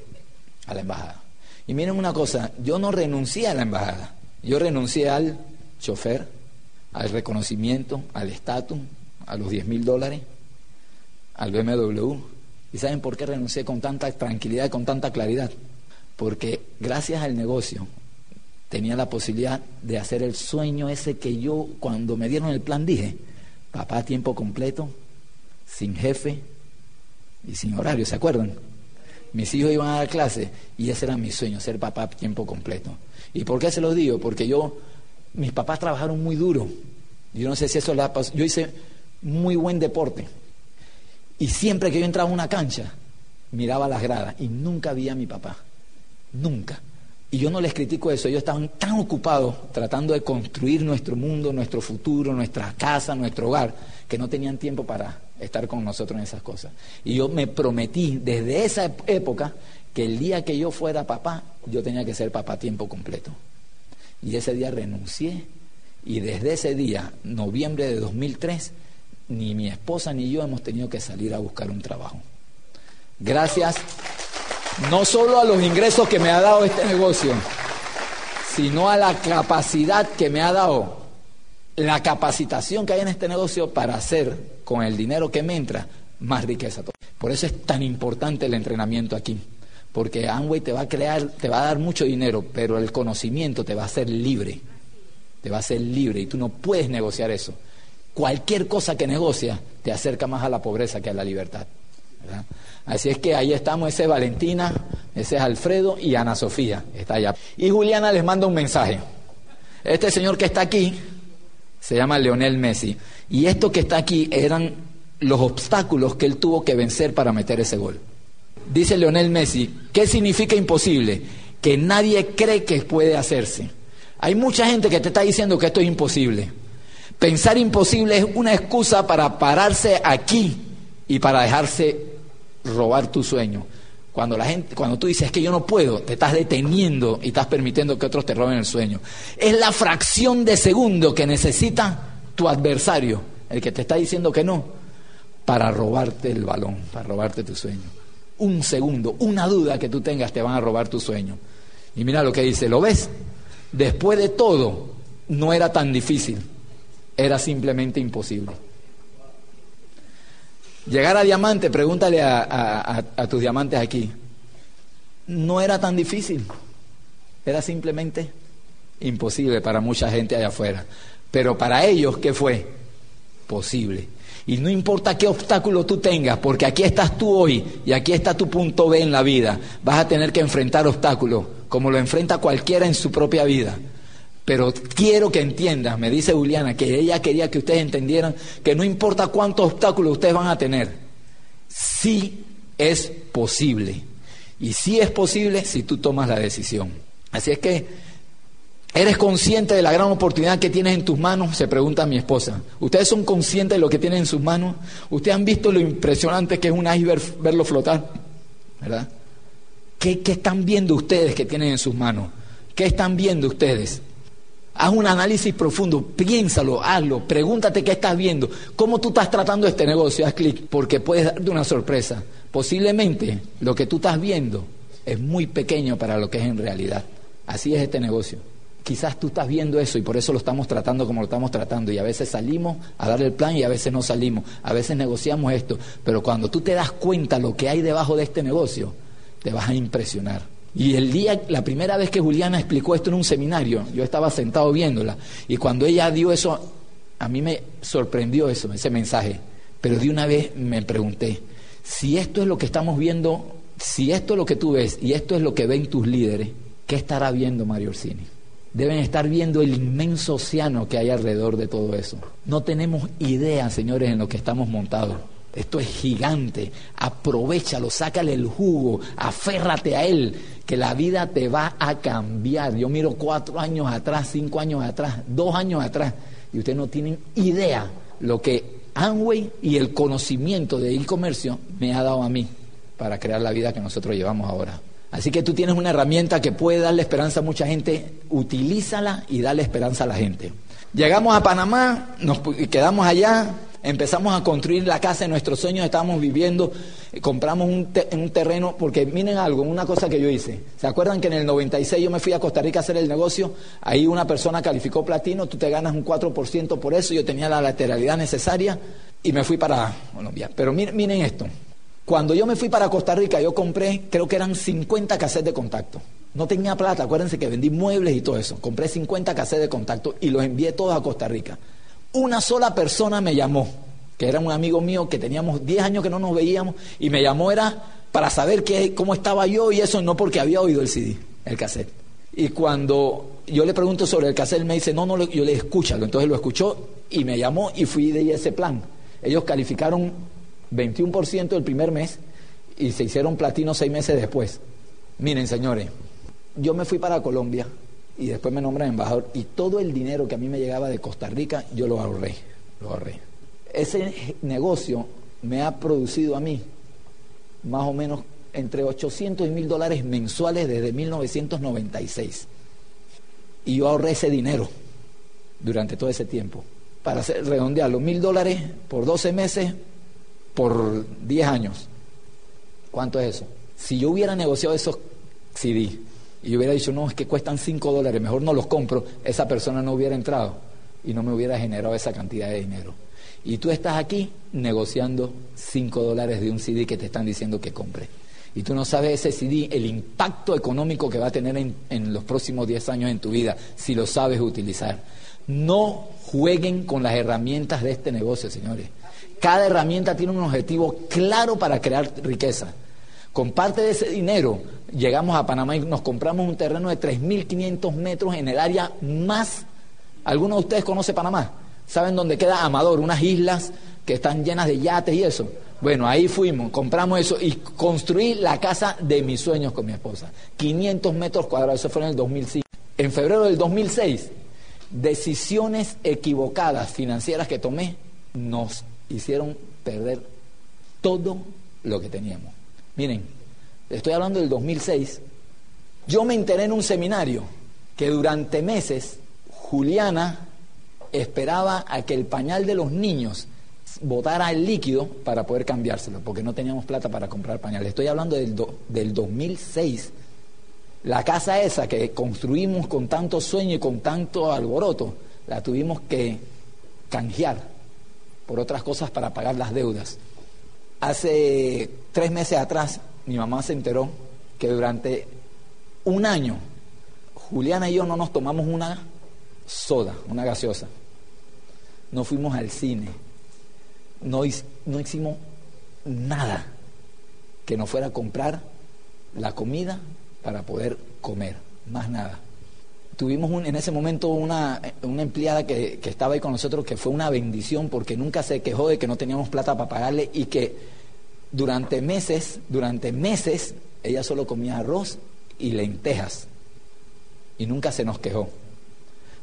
a la embajada. Y miren una cosa, yo no renuncié a la embajada, yo renuncié al chofer, al reconocimiento, al estatus, a los 10 mil dólares, al BMW. ¿Y saben por qué renuncié con tanta tranquilidad y con tanta claridad? Porque gracias al negocio tenía la posibilidad de hacer el sueño ese que yo cuando me dieron el plan dije, papá tiempo completo, sin jefe y sin horario, ¿se acuerdan? Mis hijos iban a dar clase y ese era mi sueño, ser papá tiempo completo. ¿Y por qué se lo digo? Porque yo, mis papás trabajaron muy duro. Yo no sé si eso le ha pasado. Yo hice muy buen deporte. Y siempre que yo entraba a una cancha, miraba las gradas y nunca vi a mi papá. Nunca. Y yo no les critico eso, ellos estaban tan ocupados tratando de construir nuestro mundo, nuestro futuro, nuestra casa, nuestro hogar, que no tenían tiempo para estar con nosotros en esas cosas. Y yo me prometí desde esa época que el día que yo fuera papá, yo tenía que ser papá a tiempo completo. Y ese día renuncié y desde ese día, noviembre de 2003, ni mi esposa ni yo hemos tenido que salir a buscar un trabajo. Gracias no solo a los ingresos que me ha dado este negocio, sino a la capacidad que me ha dado, la capacitación que hay en este negocio para hacer con el dinero que me entra más riqueza. Por eso es tan importante el entrenamiento aquí, porque Amway te va a crear, te va a dar mucho dinero, pero el conocimiento te va a hacer libre, te va a hacer libre y tú no puedes negociar eso. Cualquier cosa que negocia te acerca más a la pobreza que a la libertad. Así es que ahí estamos, ese es Valentina, ese es Alfredo y Ana Sofía, está allá. Y Juliana les manda un mensaje. Este señor que está aquí se llama Leonel Messi. Y esto que está aquí eran los obstáculos que él tuvo que vencer para meter ese gol. Dice Leonel Messi, ¿qué significa imposible? Que nadie cree que puede hacerse. Hay mucha gente que te está diciendo que esto es imposible. Pensar imposible es una excusa para pararse aquí y para dejarse robar tu sueño. Cuando la gente, cuando tú dices que yo no puedo, te estás deteniendo y estás permitiendo que otros te roben el sueño. Es la fracción de segundo que necesita tu adversario, el que te está diciendo que no, para robarte el balón, para robarte tu sueño. Un segundo, una duda que tú tengas te van a robar tu sueño. Y mira lo que dice, ¿lo ves? Después de todo, no era tan difícil, era simplemente imposible. Llegar a diamante, pregúntale a, tus diamantes aquí. No era tan difícil, era simplemente imposible para mucha gente allá afuera. Pero para ellos, ¿qué fue? Posible. Y no importa qué obstáculo tú tengas, porque aquí estás tú hoy y aquí está tu punto B en la vida. Vas a tener que enfrentar obstáculos, como lo enfrenta cualquiera en su propia vida. Pero quiero que entiendan, me dice Juliana, que ella quería que ustedes entendieran que no importa cuántos obstáculos ustedes van a tener, sí es posible. Y sí es posible si tú tomas la decisión. Así es que, ¿eres consciente de la gran oportunidad que tienes en tus manos? Se pregunta mi esposa. ¿Ustedes son conscientes de lo que tienen en sus manos? ¿Ustedes han visto lo impresionante que es un iceberg verlo flotar? ¿Verdad? ¿Qué, qué están viendo ustedes que tienen en sus manos? ¿Qué están viendo ustedes? Haz un análisis profundo, piénsalo, hazlo, pregúntate qué estás viendo, cómo tú estás tratando este negocio, haz clic, porque puedes darte una sorpresa. Posiblemente lo que tú estás viendo es muy pequeño para lo que es en realidad. Así es este negocio. Quizás tú estás viendo eso y por eso lo estamos tratando como lo estamos tratando. Y a veces salimos a dar el plan y a veces no salimos. A veces negociamos esto. Pero cuando tú te das cuenta lo que hay debajo de este negocio, te vas a impresionar. Y el día, la primera vez que Juliana explicó esto en un seminario, yo estaba sentado viéndola, y cuando ella dio eso, a mí me sorprendió eso, ese mensaje. Pero de una vez me pregunté, Si esto es lo que estamos viendo, si esto es lo que tú ves y esto es lo que ven tus líderes, ¿qué estará viendo Mario Orsini? Deben estar viendo el inmenso océano que hay alrededor de todo eso. No tenemos idea, señores, en lo que estamos montados. Esto es gigante. Aprovechalo, sácale el jugo, aférrate a él, que la vida te va a cambiar. Yo miro cuatro años atrás, cinco años atrás, dos años atrás, y ustedes no tienen idea lo que Amway y el conocimiento de e-comercio me ha dado a mí para crear la vida que nosotros llevamos ahora. Así que tú tienes una herramienta que puede darle esperanza a mucha gente, utilízala y dale esperanza a la gente. Llegamos a Panamá, nos quedamos allá, empezamos a construir la casa de nuestros sueños, estábamos viviendo, eh, compramos un, un, terreno, porque miren algo, una cosa que yo hice. ¿Se acuerdan que en el 96 yo me fui a Costa Rica a hacer el negocio? Ahí una persona calificó platino, tú te ganas un 4% por eso, yo tenía la lateralidad necesaria y me fui para Colombia. Pero miren, miren esto, cuando yo me fui para Costa Rica, yo compré, creo que eran 50 cassettes de contacto. No tenía plata, acuérdense que vendí muebles y todo eso. Compré 50 cassettes de contacto y los envié todos a Costa Rica una sola persona me llamó, que era un amigo mío que teníamos 10 años que no nos veíamos, y me llamó era para saber qué, cómo estaba yo y eso, no porque había oído el CD, el cassette. Y cuando yo le pregunto sobre el cassette, él me dice, no, no, yo le escúchalo. Entonces lo escuchó y me llamó y fui de ese plan. Ellos calificaron 21% el primer mes y se hicieron platino seis meses después. Miren, señores, yo me fui para Colombia y después me nombran embajador y todo el dinero que a mí me llegaba de Costa Rica yo lo ahorré, lo ahorré. Ese negocio me ha producido a mí más o menos entre 800 y 1000 dólares mensuales desde 1996. Y yo ahorré ese dinero durante todo ese tiempo. Para redondearlo, mil dólares por 12 meses, por 10 años. ¿Cuánto es eso? Si yo hubiera negociado esos CD y hubiera dicho, no, es que cuestan 5 dólares, mejor no los compro, esa persona no hubiera entrado y no me hubiera generado esa cantidad de dinero. Y tú estás aquí negociando 5 dólares de un CD que te están diciendo que compre. Y tú no sabes ese CD, el impacto económico que va a tener en, en los próximos 10 años en tu vida, si lo sabes utilizar. No jueguen con las herramientas de este negocio, señores. Cada herramienta tiene un objetivo claro para crear riqueza. Con parte de ese dinero llegamos a Panamá y nos compramos un terreno de 3.500 metros en el área más... ¿Alguno de ustedes conoce Panamá? ¿Saben dónde queda Amador? Unas islas que están llenas de yates y eso. Bueno, ahí fuimos, compramos eso y construí la casa de mis sueños con mi esposa. 500 metros cuadrados, eso fue en el 2005. En febrero del 2006, decisiones equivocadas financieras que tomé nos hicieron perder todo lo que teníamos. Miren, estoy hablando del 2006, yo me enteré en un seminario que durante meses Juliana esperaba a que el pañal de los niños botara el líquido para poder cambiárselo, porque no teníamos plata para comprar pañal. Estoy hablando del, del 2006. La casa esa que construimos con tanto sueño y con tanto alboroto, la tuvimos que canjear por otras cosas para pagar las deudas. Hace tres meses atrás mi mamá se enteró que durante un año Juliana y yo no nos tomamos una soda, una gaseosa. No fuimos al cine. No, hicimos nada que no fuera a comprar la comida para poder comer, más nada. Tuvimos en ese momento una, una empleada que, que, estaba ahí con nosotros que fue una bendición porque nunca se quejó de que no teníamos plata para pagarle y que durante meses, durante meses, ella solo comía arroz y lentejas y nunca se nos quejó.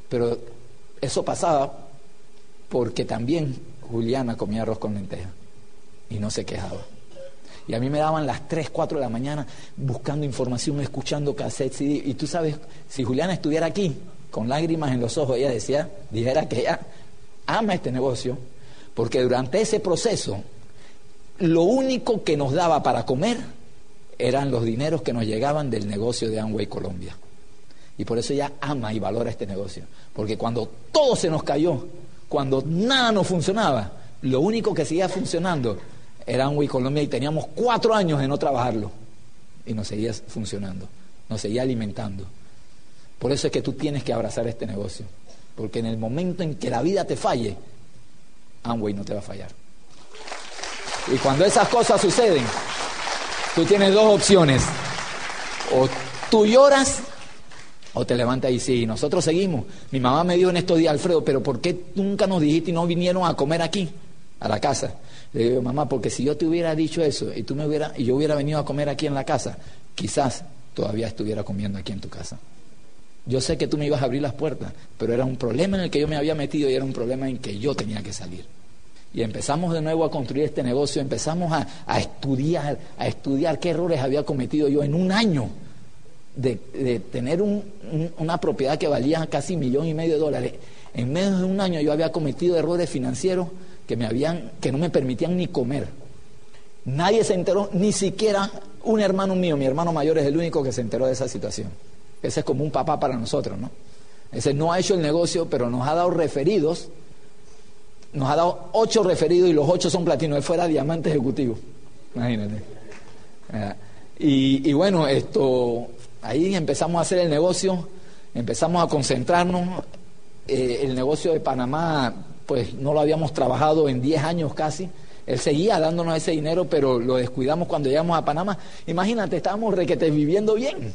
Pero eso pasaba porque también Juliana comía arroz con lentejas y no se quejaba. Y a mí me daban las 3, 4 de la mañana buscando información, escuchando cassettes y, tú sabes, si Juliana estuviera aquí con lágrimas en los ojos, ella decía, dijera que ella ama este negocio, porque durante ese proceso lo único que nos daba para comer eran los dineros que nos llegaban del negocio de Amway Colombia. Y por eso ella ama y valora este negocio. Porque cuando todo se nos cayó, cuando nada nos funcionaba, lo único que seguía funcionando era Amway Colombia y teníamos cuatro años de no trabajarlo. Y nos seguía funcionando, nos seguía alimentando. Por eso es que tú tienes que abrazar este negocio. Porque en el momento en que la vida te falle, Amway no te va a fallar. Y cuando esas cosas suceden, tú tienes dos opciones. O tú lloras o te levantas y sí, nosotros seguimos. Mi mamá me dijo en estos días, Alfredo, pero ¿por qué nunca nos dijiste y no vinieron a comer aquí, a la casa? Le digo, mamá, porque si yo te hubiera dicho eso y tú me hubiera, y yo hubiera venido a comer aquí en la casa, quizás todavía estuviera comiendo aquí en tu casa. Yo sé que tú me ibas a abrir las puertas, pero era un problema en el que yo me había metido y era un problema en que yo tenía que salir. Y empezamos de nuevo a construir este negocio, empezamos a, estudiar, a estudiar qué errores había cometido yo en un año de, tener una propiedad que valía casi un millón y medio de dólares. En menos de un año yo había cometido errores financieros que, me habían, que no me permitían ni comer. Nadie se enteró, ni siquiera un hermano mío, mi hermano mayor es el único que se enteró de esa situación. Ese es como un papá para nosotros, ¿no? Ese no ha hecho el negocio, pero nos ha dado referidos nos ha dado ocho referidos y los ocho son platino. Él fuera diamante ejecutivo. Imagínate. Y, bueno, esto, ahí empezamos a hacer el negocio, empezamos a concentrarnos. Eh, el negocio de Panamá, pues no lo habíamos trabajado en diez años casi. Él seguía dándonos ese dinero, pero lo descuidamos cuando llegamos a Panamá. Imagínate, estábamos requete viviendo bien.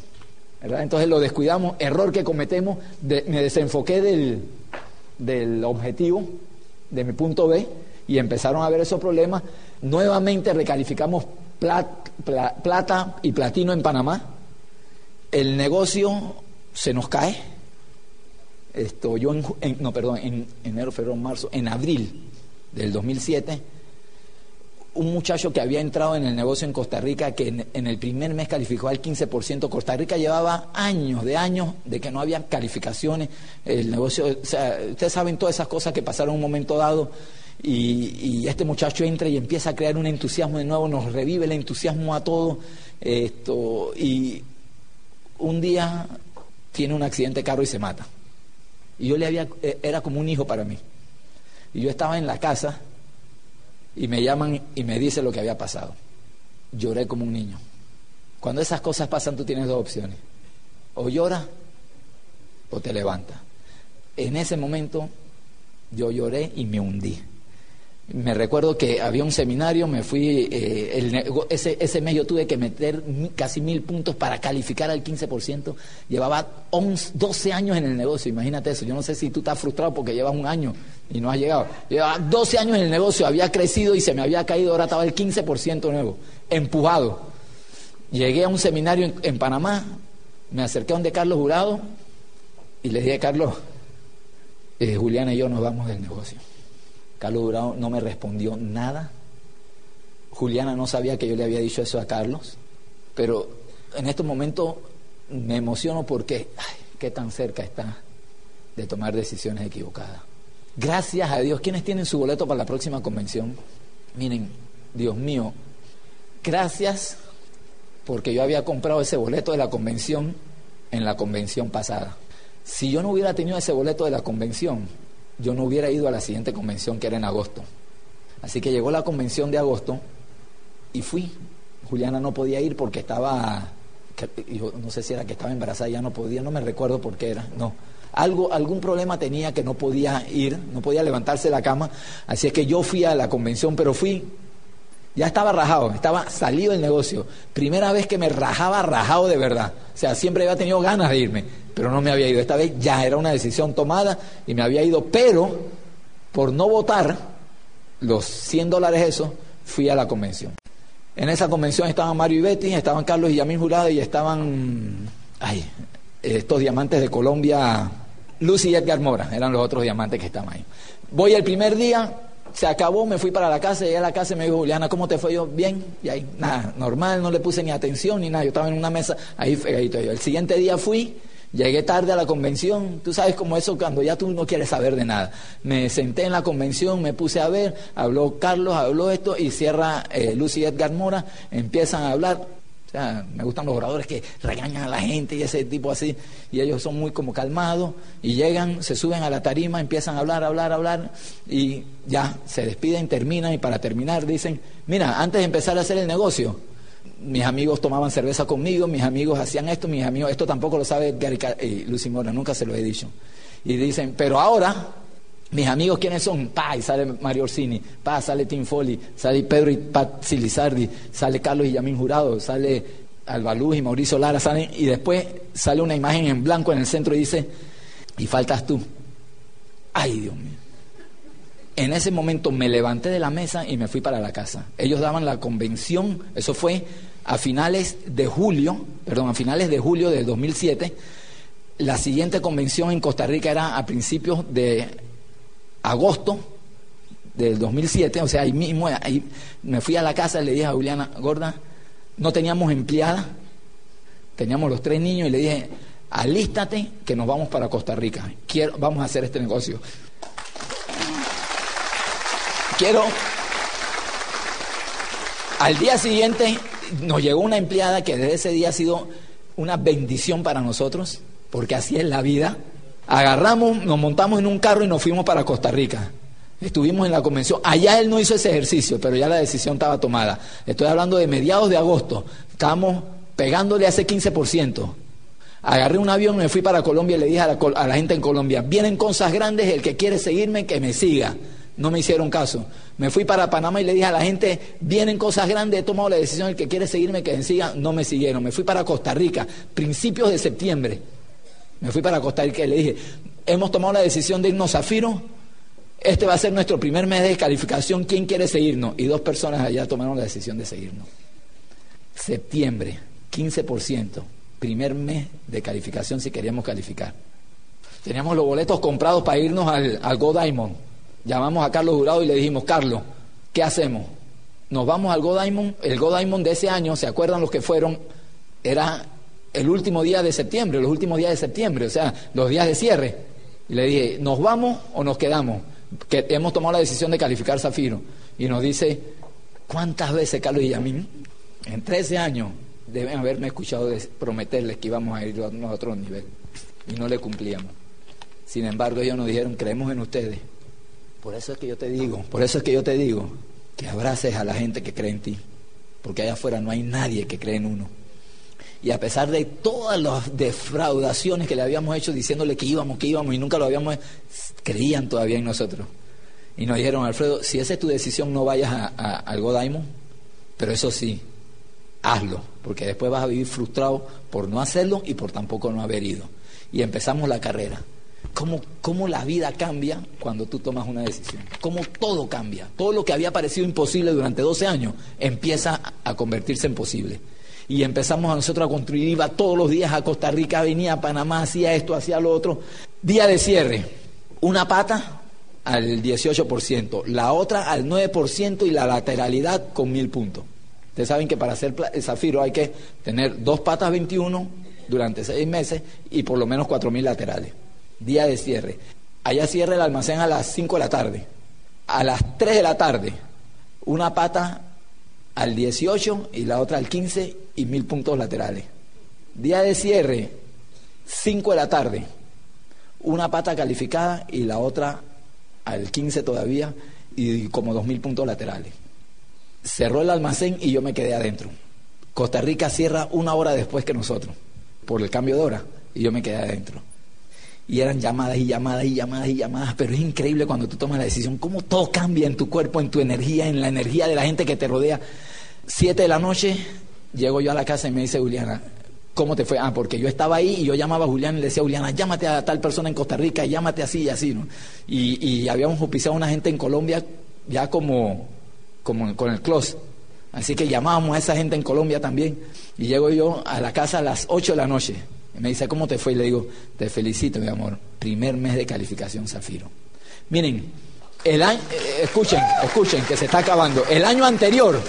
¿verdad? Entonces lo descuidamos, error que cometemos, me desenfoqué del, del objetivo de mi punto B y empezaron a ver esos problemas. Nuevamente recalificamos plata y platino en Panamá. El negocio se nos cae. Esto, yo en, no, perdón, en enero, febrero, marzo, en abril del 2007 un muchacho que había entrado en el negocio en Costa Rica, que en, el primer mes calificó al 15%. Costa Rica llevaba años de años de que no había calificaciones. El negocio, o sea, ustedes saben todas esas cosas que pasaron en un momento dado. Y, este muchacho entra y empieza a crear un entusiasmo de nuevo, nos revive el entusiasmo a todo. Esto, y un día tiene un accidente de carro y se mata. Y yo le había, eh, era como un hijo para mí. Y yo estaba en la casa y me llaman y me dicen lo que había pasado. Lloré como un niño. Cuando esas cosas pasan tú tienes dos opciones. O lloras o te levantas. En ese momento yo lloré y me hundí. Me recuerdo que había un seminario, me fui, eh, ese, ese mes yo tuve que meter casi mil puntos para calificar al 15%. Llevaba 12 años en el negocio, imagínate eso. Yo no sé si tú estás frustrado porque llevas un año y no has llegado. Llevaba 12 años en el negocio, había crecido y se me había caído, ahora estaba el 15% nuevo, empujado. Llegué a un seminario en, Panamá, me acerqué a donde Carlos Jurado y le dije, Carlos, eh, Juliana y yo nos vamos del negocio. Carlos no me respondió nada. Juliana no sabía que yo le había dicho eso a Carlos, pero en estos momentos me emociono porque, ay, qué tan cerca está de tomar decisiones equivocadas. Gracias a Dios. ¿Quiénes tienen su boleto para la próxima convención? Miren, Dios mío, gracias porque yo había comprado ese boleto de la convención en la convención pasada. Si yo no hubiera tenido ese boleto de la convención, yo no hubiera ido a la siguiente convención que era en agosto. Así que llegó la convención de agosto y fui. Juliana no podía ir porque estaba, yo no sé si era que estaba embarazada, ya no podía, no me recuerdo por qué era, no. Algo, algún problema tenía que no podía ir, no podía levantarse de la cama. Así es que yo fui a la convención, pero fui, ya estaba rajado, estaba salido del negocio. Primera vez que me rajaba, rajado de verdad. O sea, siempre había tenido ganas de irme pero no me había ido. Esta vez ya era una decisión tomada y me había ido, pero por no votar los 100 dólares eso, fui a la convención. En esa convención estaban Mario y Betty, estaban Carlos y Yamil Jurado y estaban ay, estos diamantes de Colombia, Lucy y Edgar Mora, eran los otros diamantes que estaban ahí. Voy el primer día, se acabó, me fui para la casa, llegué a la casa y me dijo, Juliana, ¿cómo te fue yo? Bien, y ahí, nada, normal, no le puse ni atención ni nada, yo estaba en una mesa, ahí fegadito yo. El siguiente día fui, Llegué tarde a la convención, tú sabes como eso cuando ya tú no quieres saber de nada. Me senté en la convención, me puse a ver, habló Carlos, habló esto y cierra eh, Lucy Edgar Mora, empiezan a hablar. Me gustan los oradores que regañan a la gente y ese tipo así, y ellos son muy como calmados y llegan, se suben a la tarima, empiezan a hablar, hablar, hablar y ya se despiden, terminan y para terminar dicen, mira, antes de empezar a hacer el negocio, mis amigos tomaban cerveza conmigo, mis amigos hacían esto, mis amigos, esto tampoco lo sabe Gary y Lucy Mora, nunca se lo he dicho. Y dicen, pero ahora Mis amigos, ¿quiénes son? Pa, y sale Mario Orsini, pa, sale Tim Foley, sale Pedro y Pat Silizardi, sale Carlos y Yamín Jurado, sale Albaluz y Mauricio Lara, salen, y después sale una imagen en blanco en el centro y dice, y faltas tú. Ay, Dios mío. En ese momento me levanté de la mesa y me fui para la casa. Ellos daban la convención, eso fue a finales de julio, perdón, a finales de julio del 2007. La siguiente convención en Costa Rica era a principios de agosto del 2007, o sea, ahí mismo ahí me fui a la casa y le dije a Juliana, gorda, no teníamos empleada, teníamos los tres niños y le dije, alístate que nos vamos para Costa Rica, Quiero, vamos a hacer este negocio. Quiero, al día siguiente nos llegó una empleada que desde ese día ha sido una bendición para nosotros, porque así es la vida. Agarramos, nos montamos en un carro y nos fuimos para Costa Rica. Estuvimos en la convención. Allá él no hizo ese ejercicio, pero ya la decisión estaba tomada. Estoy hablando de mediados de agosto. Estábamos pegándole a ese 15%. Agarré un avión me fui para Colombia y le dije a la, a la gente en Colombia, vienen cosas grandes, el que quiere seguirme, que me siga. No me hicieron caso. Me fui para Panamá y le dije a la gente, vienen cosas grandes, he tomado la decisión, el que quiere seguirme, que me siga. No me siguieron. Me fui para Costa Rica, principios de septiembre. Me fui para Costa Rica y le dije, hemos tomado la decisión de irnos a Zafiro. Este va a ser nuestro primer mes de calificación. ¿Quién quiere seguirnos? Y dos personas allá tomaron la decisión de seguirnos. Septiembre, 15%. Primer mes de calificación si queríamos calificar. Teníamos los boletos comprados para irnos al, al Go. Llamamos a Carlos Jurado y le dijimos, Carlos, ¿qué hacemos? Nos vamos al Go. El Go de ese año, ¿se acuerdan los que fueron? Era el último día de septiembre, los últimos días de septiembre, o sea, los días de cierre. Y le dije, ¿nos vamos o nos quedamos? Que hemos tomado la decisión de calificar Zafiro. Y nos dice, ¿cuántas veces Carlos y Yamín, en 13 años, deben haberme escuchado prometerles que íbamos a ir a otro nivel? Y no le cumplíamos. Sin embargo, ellos nos dijeron, creemos en ustedes. Por eso es que yo te digo, por eso es que yo te digo, que abraces a la gente que cree en ti. Porque allá afuera no hay nadie que cree en uno. Y a pesar de todas las defraudaciones que le habíamos hecho diciéndole que íbamos, que íbamos y nunca lo habíamos, creían todavía en nosotros. Y nos dijeron, Alfredo, si esa es tu decisión, no vayas a, al Godaimon, pero eso sí, hazlo, porque después vas a vivir frustrado por no hacerlo y por tampoco no haber ido. Y empezamos la carrera. ¿Cómo, ¿Cómo, la vida cambia cuando tú tomas una decisión? ¿Cómo todo cambia? Todo lo que había parecido imposible durante 12 años empieza a convertirse en posible y empezamos a nosotros a construir, iba todos los días a Costa Rica, venía a Panamá, hacía esto, hacía lo otro. Día de cierre, una pata al 18%, la otra al 9% y la lateralidad con mil puntos. Ustedes saben que para hacer zafiro hay que tener dos patas 21 durante seis meses y por lo menos cuatro mil laterales. Día de cierre. Allá cierra el almacén a las 5 de la tarde. A las 3 de la tarde, una pata al 18 y la otra al 15 y mil puntos laterales. Día de cierre, 5 de la tarde, una pata calificada y la otra al 15 todavía y como dos mil puntos laterales. Cerró el almacén y yo me quedé adentro. Costa Rica cierra una hora después que nosotros, por el cambio de hora, y yo me quedé adentro. Y eran llamadas y llamadas y llamadas y llamadas, pero es increíble cuando tú tomas la decisión, cómo todo cambia en tu cuerpo, en tu energía, en la energía de la gente que te rodea. Siete de la noche, llego yo a la casa y me dice Juliana, ¿cómo te fue? Ah, porque yo estaba ahí y yo llamaba a Juliana y le decía, Juliana, llámate a tal persona en Costa Rica, llámate así y así, ¿no? Y, y habíamos oficiado a una gente en Colombia ya como, como con el close. Así que llamábamos a esa gente en Colombia también. Y llego yo a la casa a las 8 de la noche. Y me dice, ¿cómo te fue? Y le digo, te felicito, mi amor. Primer mes de calificación Zafiro. Miren, el año, eh, escuchen, escuchen, que se está acabando. El año anterior,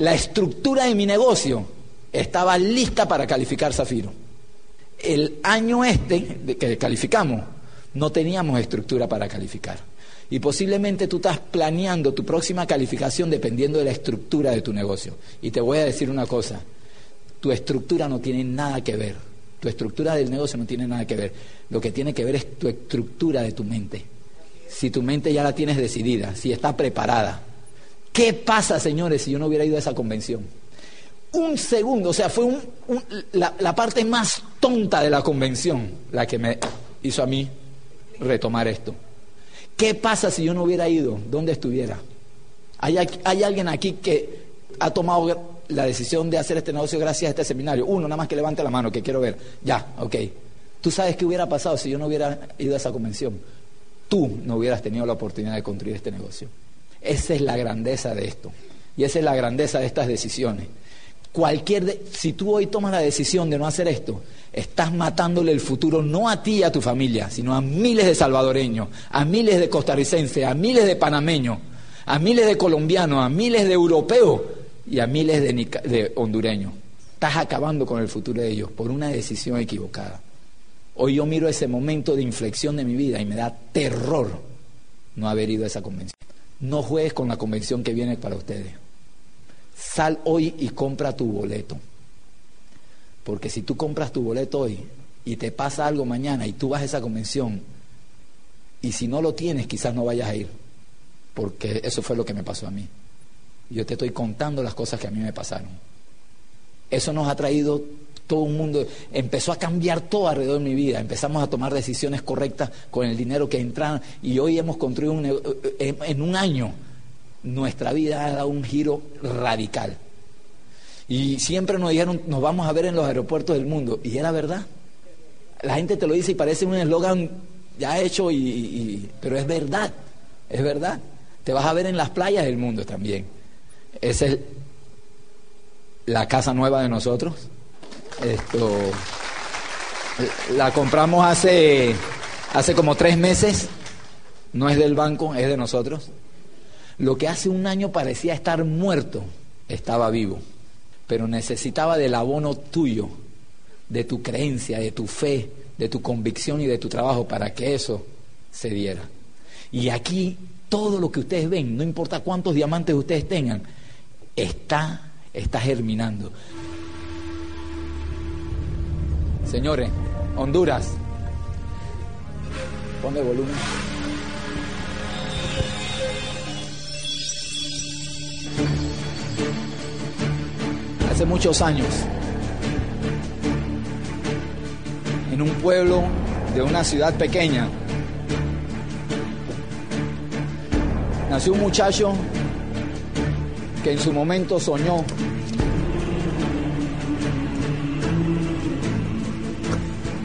la estructura de mi negocio estaba lista para calificar Zafiro. El año este que calificamos, no teníamos estructura para calificar. Y posiblemente tú estás planeando tu próxima calificación dependiendo de la estructura de tu negocio. Y te voy a decir una cosa, tu estructura no tiene nada que ver. Tu estructura del negocio no tiene nada que ver. Lo que tiene que ver es tu estructura de tu mente. Si tu mente ya la tienes decidida, si está preparada. ¿Qué pasa, señores, si yo no hubiera ido a esa convención? Un segundo, o sea, fue la, parte más tonta de la convención la que me hizo a mí retomar esto. ¿Qué pasa si yo no hubiera ido? ¿Dónde estuviera? ¿Hay, hay alguien aquí que ha tomado la decisión de hacer este negocio gracias a este seminario? Uno, nada más que levante la mano, que quiero ver. Ya, ok. ¿Tú sabes qué hubiera pasado si yo no hubiera ido a esa convención? Tú no hubieras tenido la oportunidad de construir este negocio. Esa es la grandeza de esto. Y esa es la grandeza de estas decisiones. Cualquier si tú hoy tomas la decisión de no hacer esto, estás matándole el futuro no a ti y a tu familia, sino a miles de salvadoreños, a miles de costarricenses, a miles de panameños, a miles de colombianos, a miles de europeos y a miles de, de hondureños. Estás acabando con el futuro de ellos por una decisión equivocada. Hoy yo miro ese momento de inflexión de mi vida y me da terror no haber ido a esa convención. No juegues con la convención que viene para ustedes. Sal hoy y compra tu boleto. Porque si tú compras tu boleto hoy y te pasa algo mañana y tú vas a esa convención y si no lo tienes quizás no vayas a ir. Porque eso fue lo que me pasó a mí. Yo te estoy contando las cosas que a mí me pasaron. Eso nos ha traído todo un mundo, empezó a cambiar todo alrededor de mi vida, empezamos a tomar decisiones correctas con el dinero que entraron y hoy hemos construido un, eh, en un año nuestra vida ha dado un giro radical. Y siempre nos dijeron, nos vamos a ver en los aeropuertos del mundo. Y era verdad. La gente te lo dice y parece un eslogan ya hecho, y, pero es verdad, es verdad. Te vas a ver en las playas del mundo también. Esa es la casa nueva de nosotros. Esto la compramos hace, hace como tres meses. No es del banco, es de nosotros. Lo que hace un año parecía estar muerto, estaba vivo, pero necesitaba del abono tuyo, de tu creencia, de tu fe, de tu convicción y de tu trabajo para que eso se diera. Y aquí todo lo que ustedes ven, no importa cuántos diamantes ustedes tengan, está, está germinando. Señores, Honduras, ponle volumen. hace muchos años, en un pueblo de una ciudad pequeña, nació un muchacho que en su momento soñó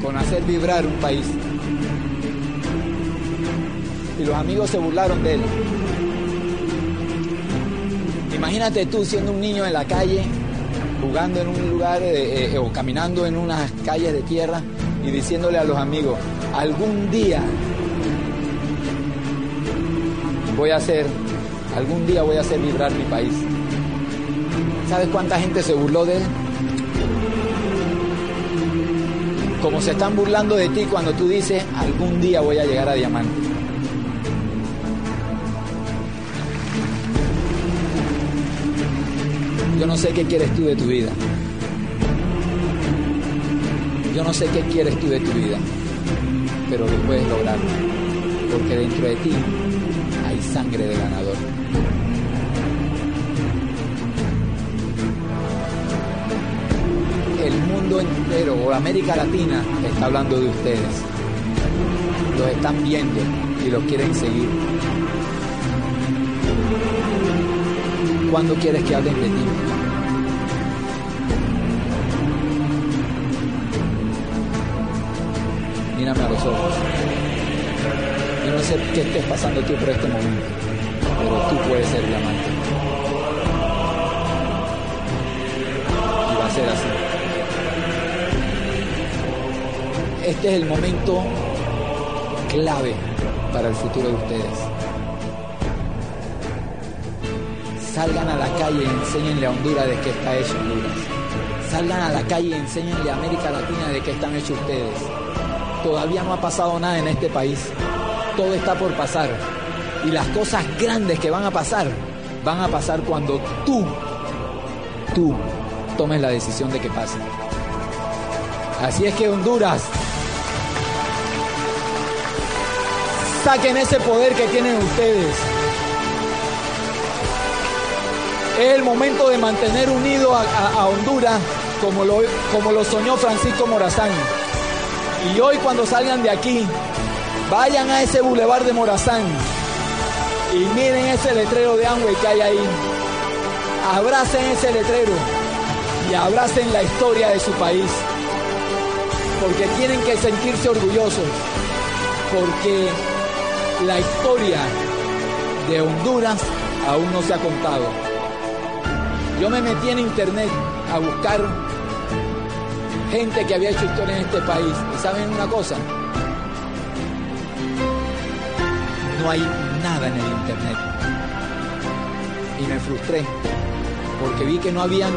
con hacer vibrar un país. Y los amigos se burlaron de él. Imagínate tú siendo un niño en la calle jugando en un lugar eh, eh, o caminando en unas calles de tierra y diciéndole a los amigos, algún día voy a hacer, algún día voy a hacer vibrar mi país. ¿Sabes cuánta gente se burló de él? Como se están burlando de ti cuando tú dices, algún día voy a llegar a diamante. Yo no sé qué quieres tú de tu vida. Yo no sé qué quieres tú de tu vida, pero lo puedes lograr, porque dentro de ti hay sangre de ganador. Entero o América Latina está hablando de ustedes. Los están viendo y los quieren seguir. ¿Cuándo quieres que hablen de ti? Mírame a los ojos. Yo no sé qué estés pasando tú por este momento, pero tú puedes ser diamante. Y va a ser así. Este es el momento clave para el futuro de ustedes. Salgan a la calle y enséñenle a Honduras de qué está hecho Honduras. Salgan a la calle y enséñenle a América Latina de qué están hechos ustedes. Todavía no ha pasado nada en este país. Todo está por pasar. Y las cosas grandes que van a pasar, van a pasar cuando tú, tú, tomes la decisión de que pasen. Así es que Honduras, saquen ese poder que tienen ustedes. Es el momento de mantener unido a, Honduras como lo, como lo soñó Francisco Morazán. Y hoy cuando salgan de aquí, Vayan a ese bulevar de Morazán y miren ese letrero de Amway que hay ahí. Abracen ese letrero y abracen la historia de su país. Porque tienen que sentirse orgullosos. Porque la historia de Honduras aún no se ha contado. Yo me metí en internet a buscar gente que había hecho historia en este país. ¿Y saben una cosa? No hay nada en el internet. Y me frustré porque vi que no habían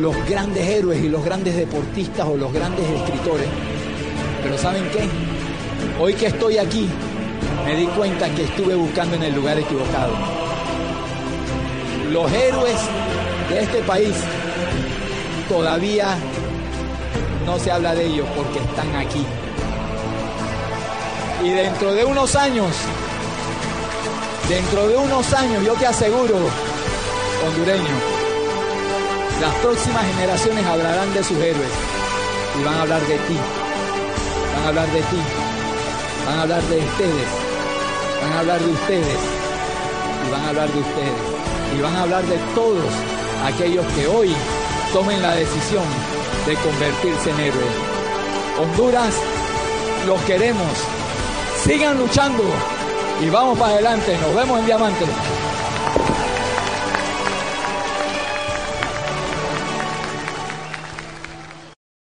los grandes héroes y los grandes deportistas o los grandes escritores. Pero ¿saben qué? Hoy que estoy aquí, me di cuenta que estuve buscando en el lugar equivocado. Los héroes de este país todavía no se habla de ellos porque están aquí. Y dentro de unos años, dentro de unos años, yo te aseguro, hondureño, las próximas generaciones hablarán de sus héroes y van a hablar de ti, van a hablar de ti, van a hablar de ustedes, van a hablar de ustedes y van a hablar de ustedes y van a hablar de todos aquellos que hoy tomen la decisión de convertirse en héroes. Honduras, los queremos. Sigan luchando y vamos para adelante. Nos vemos en Diamante.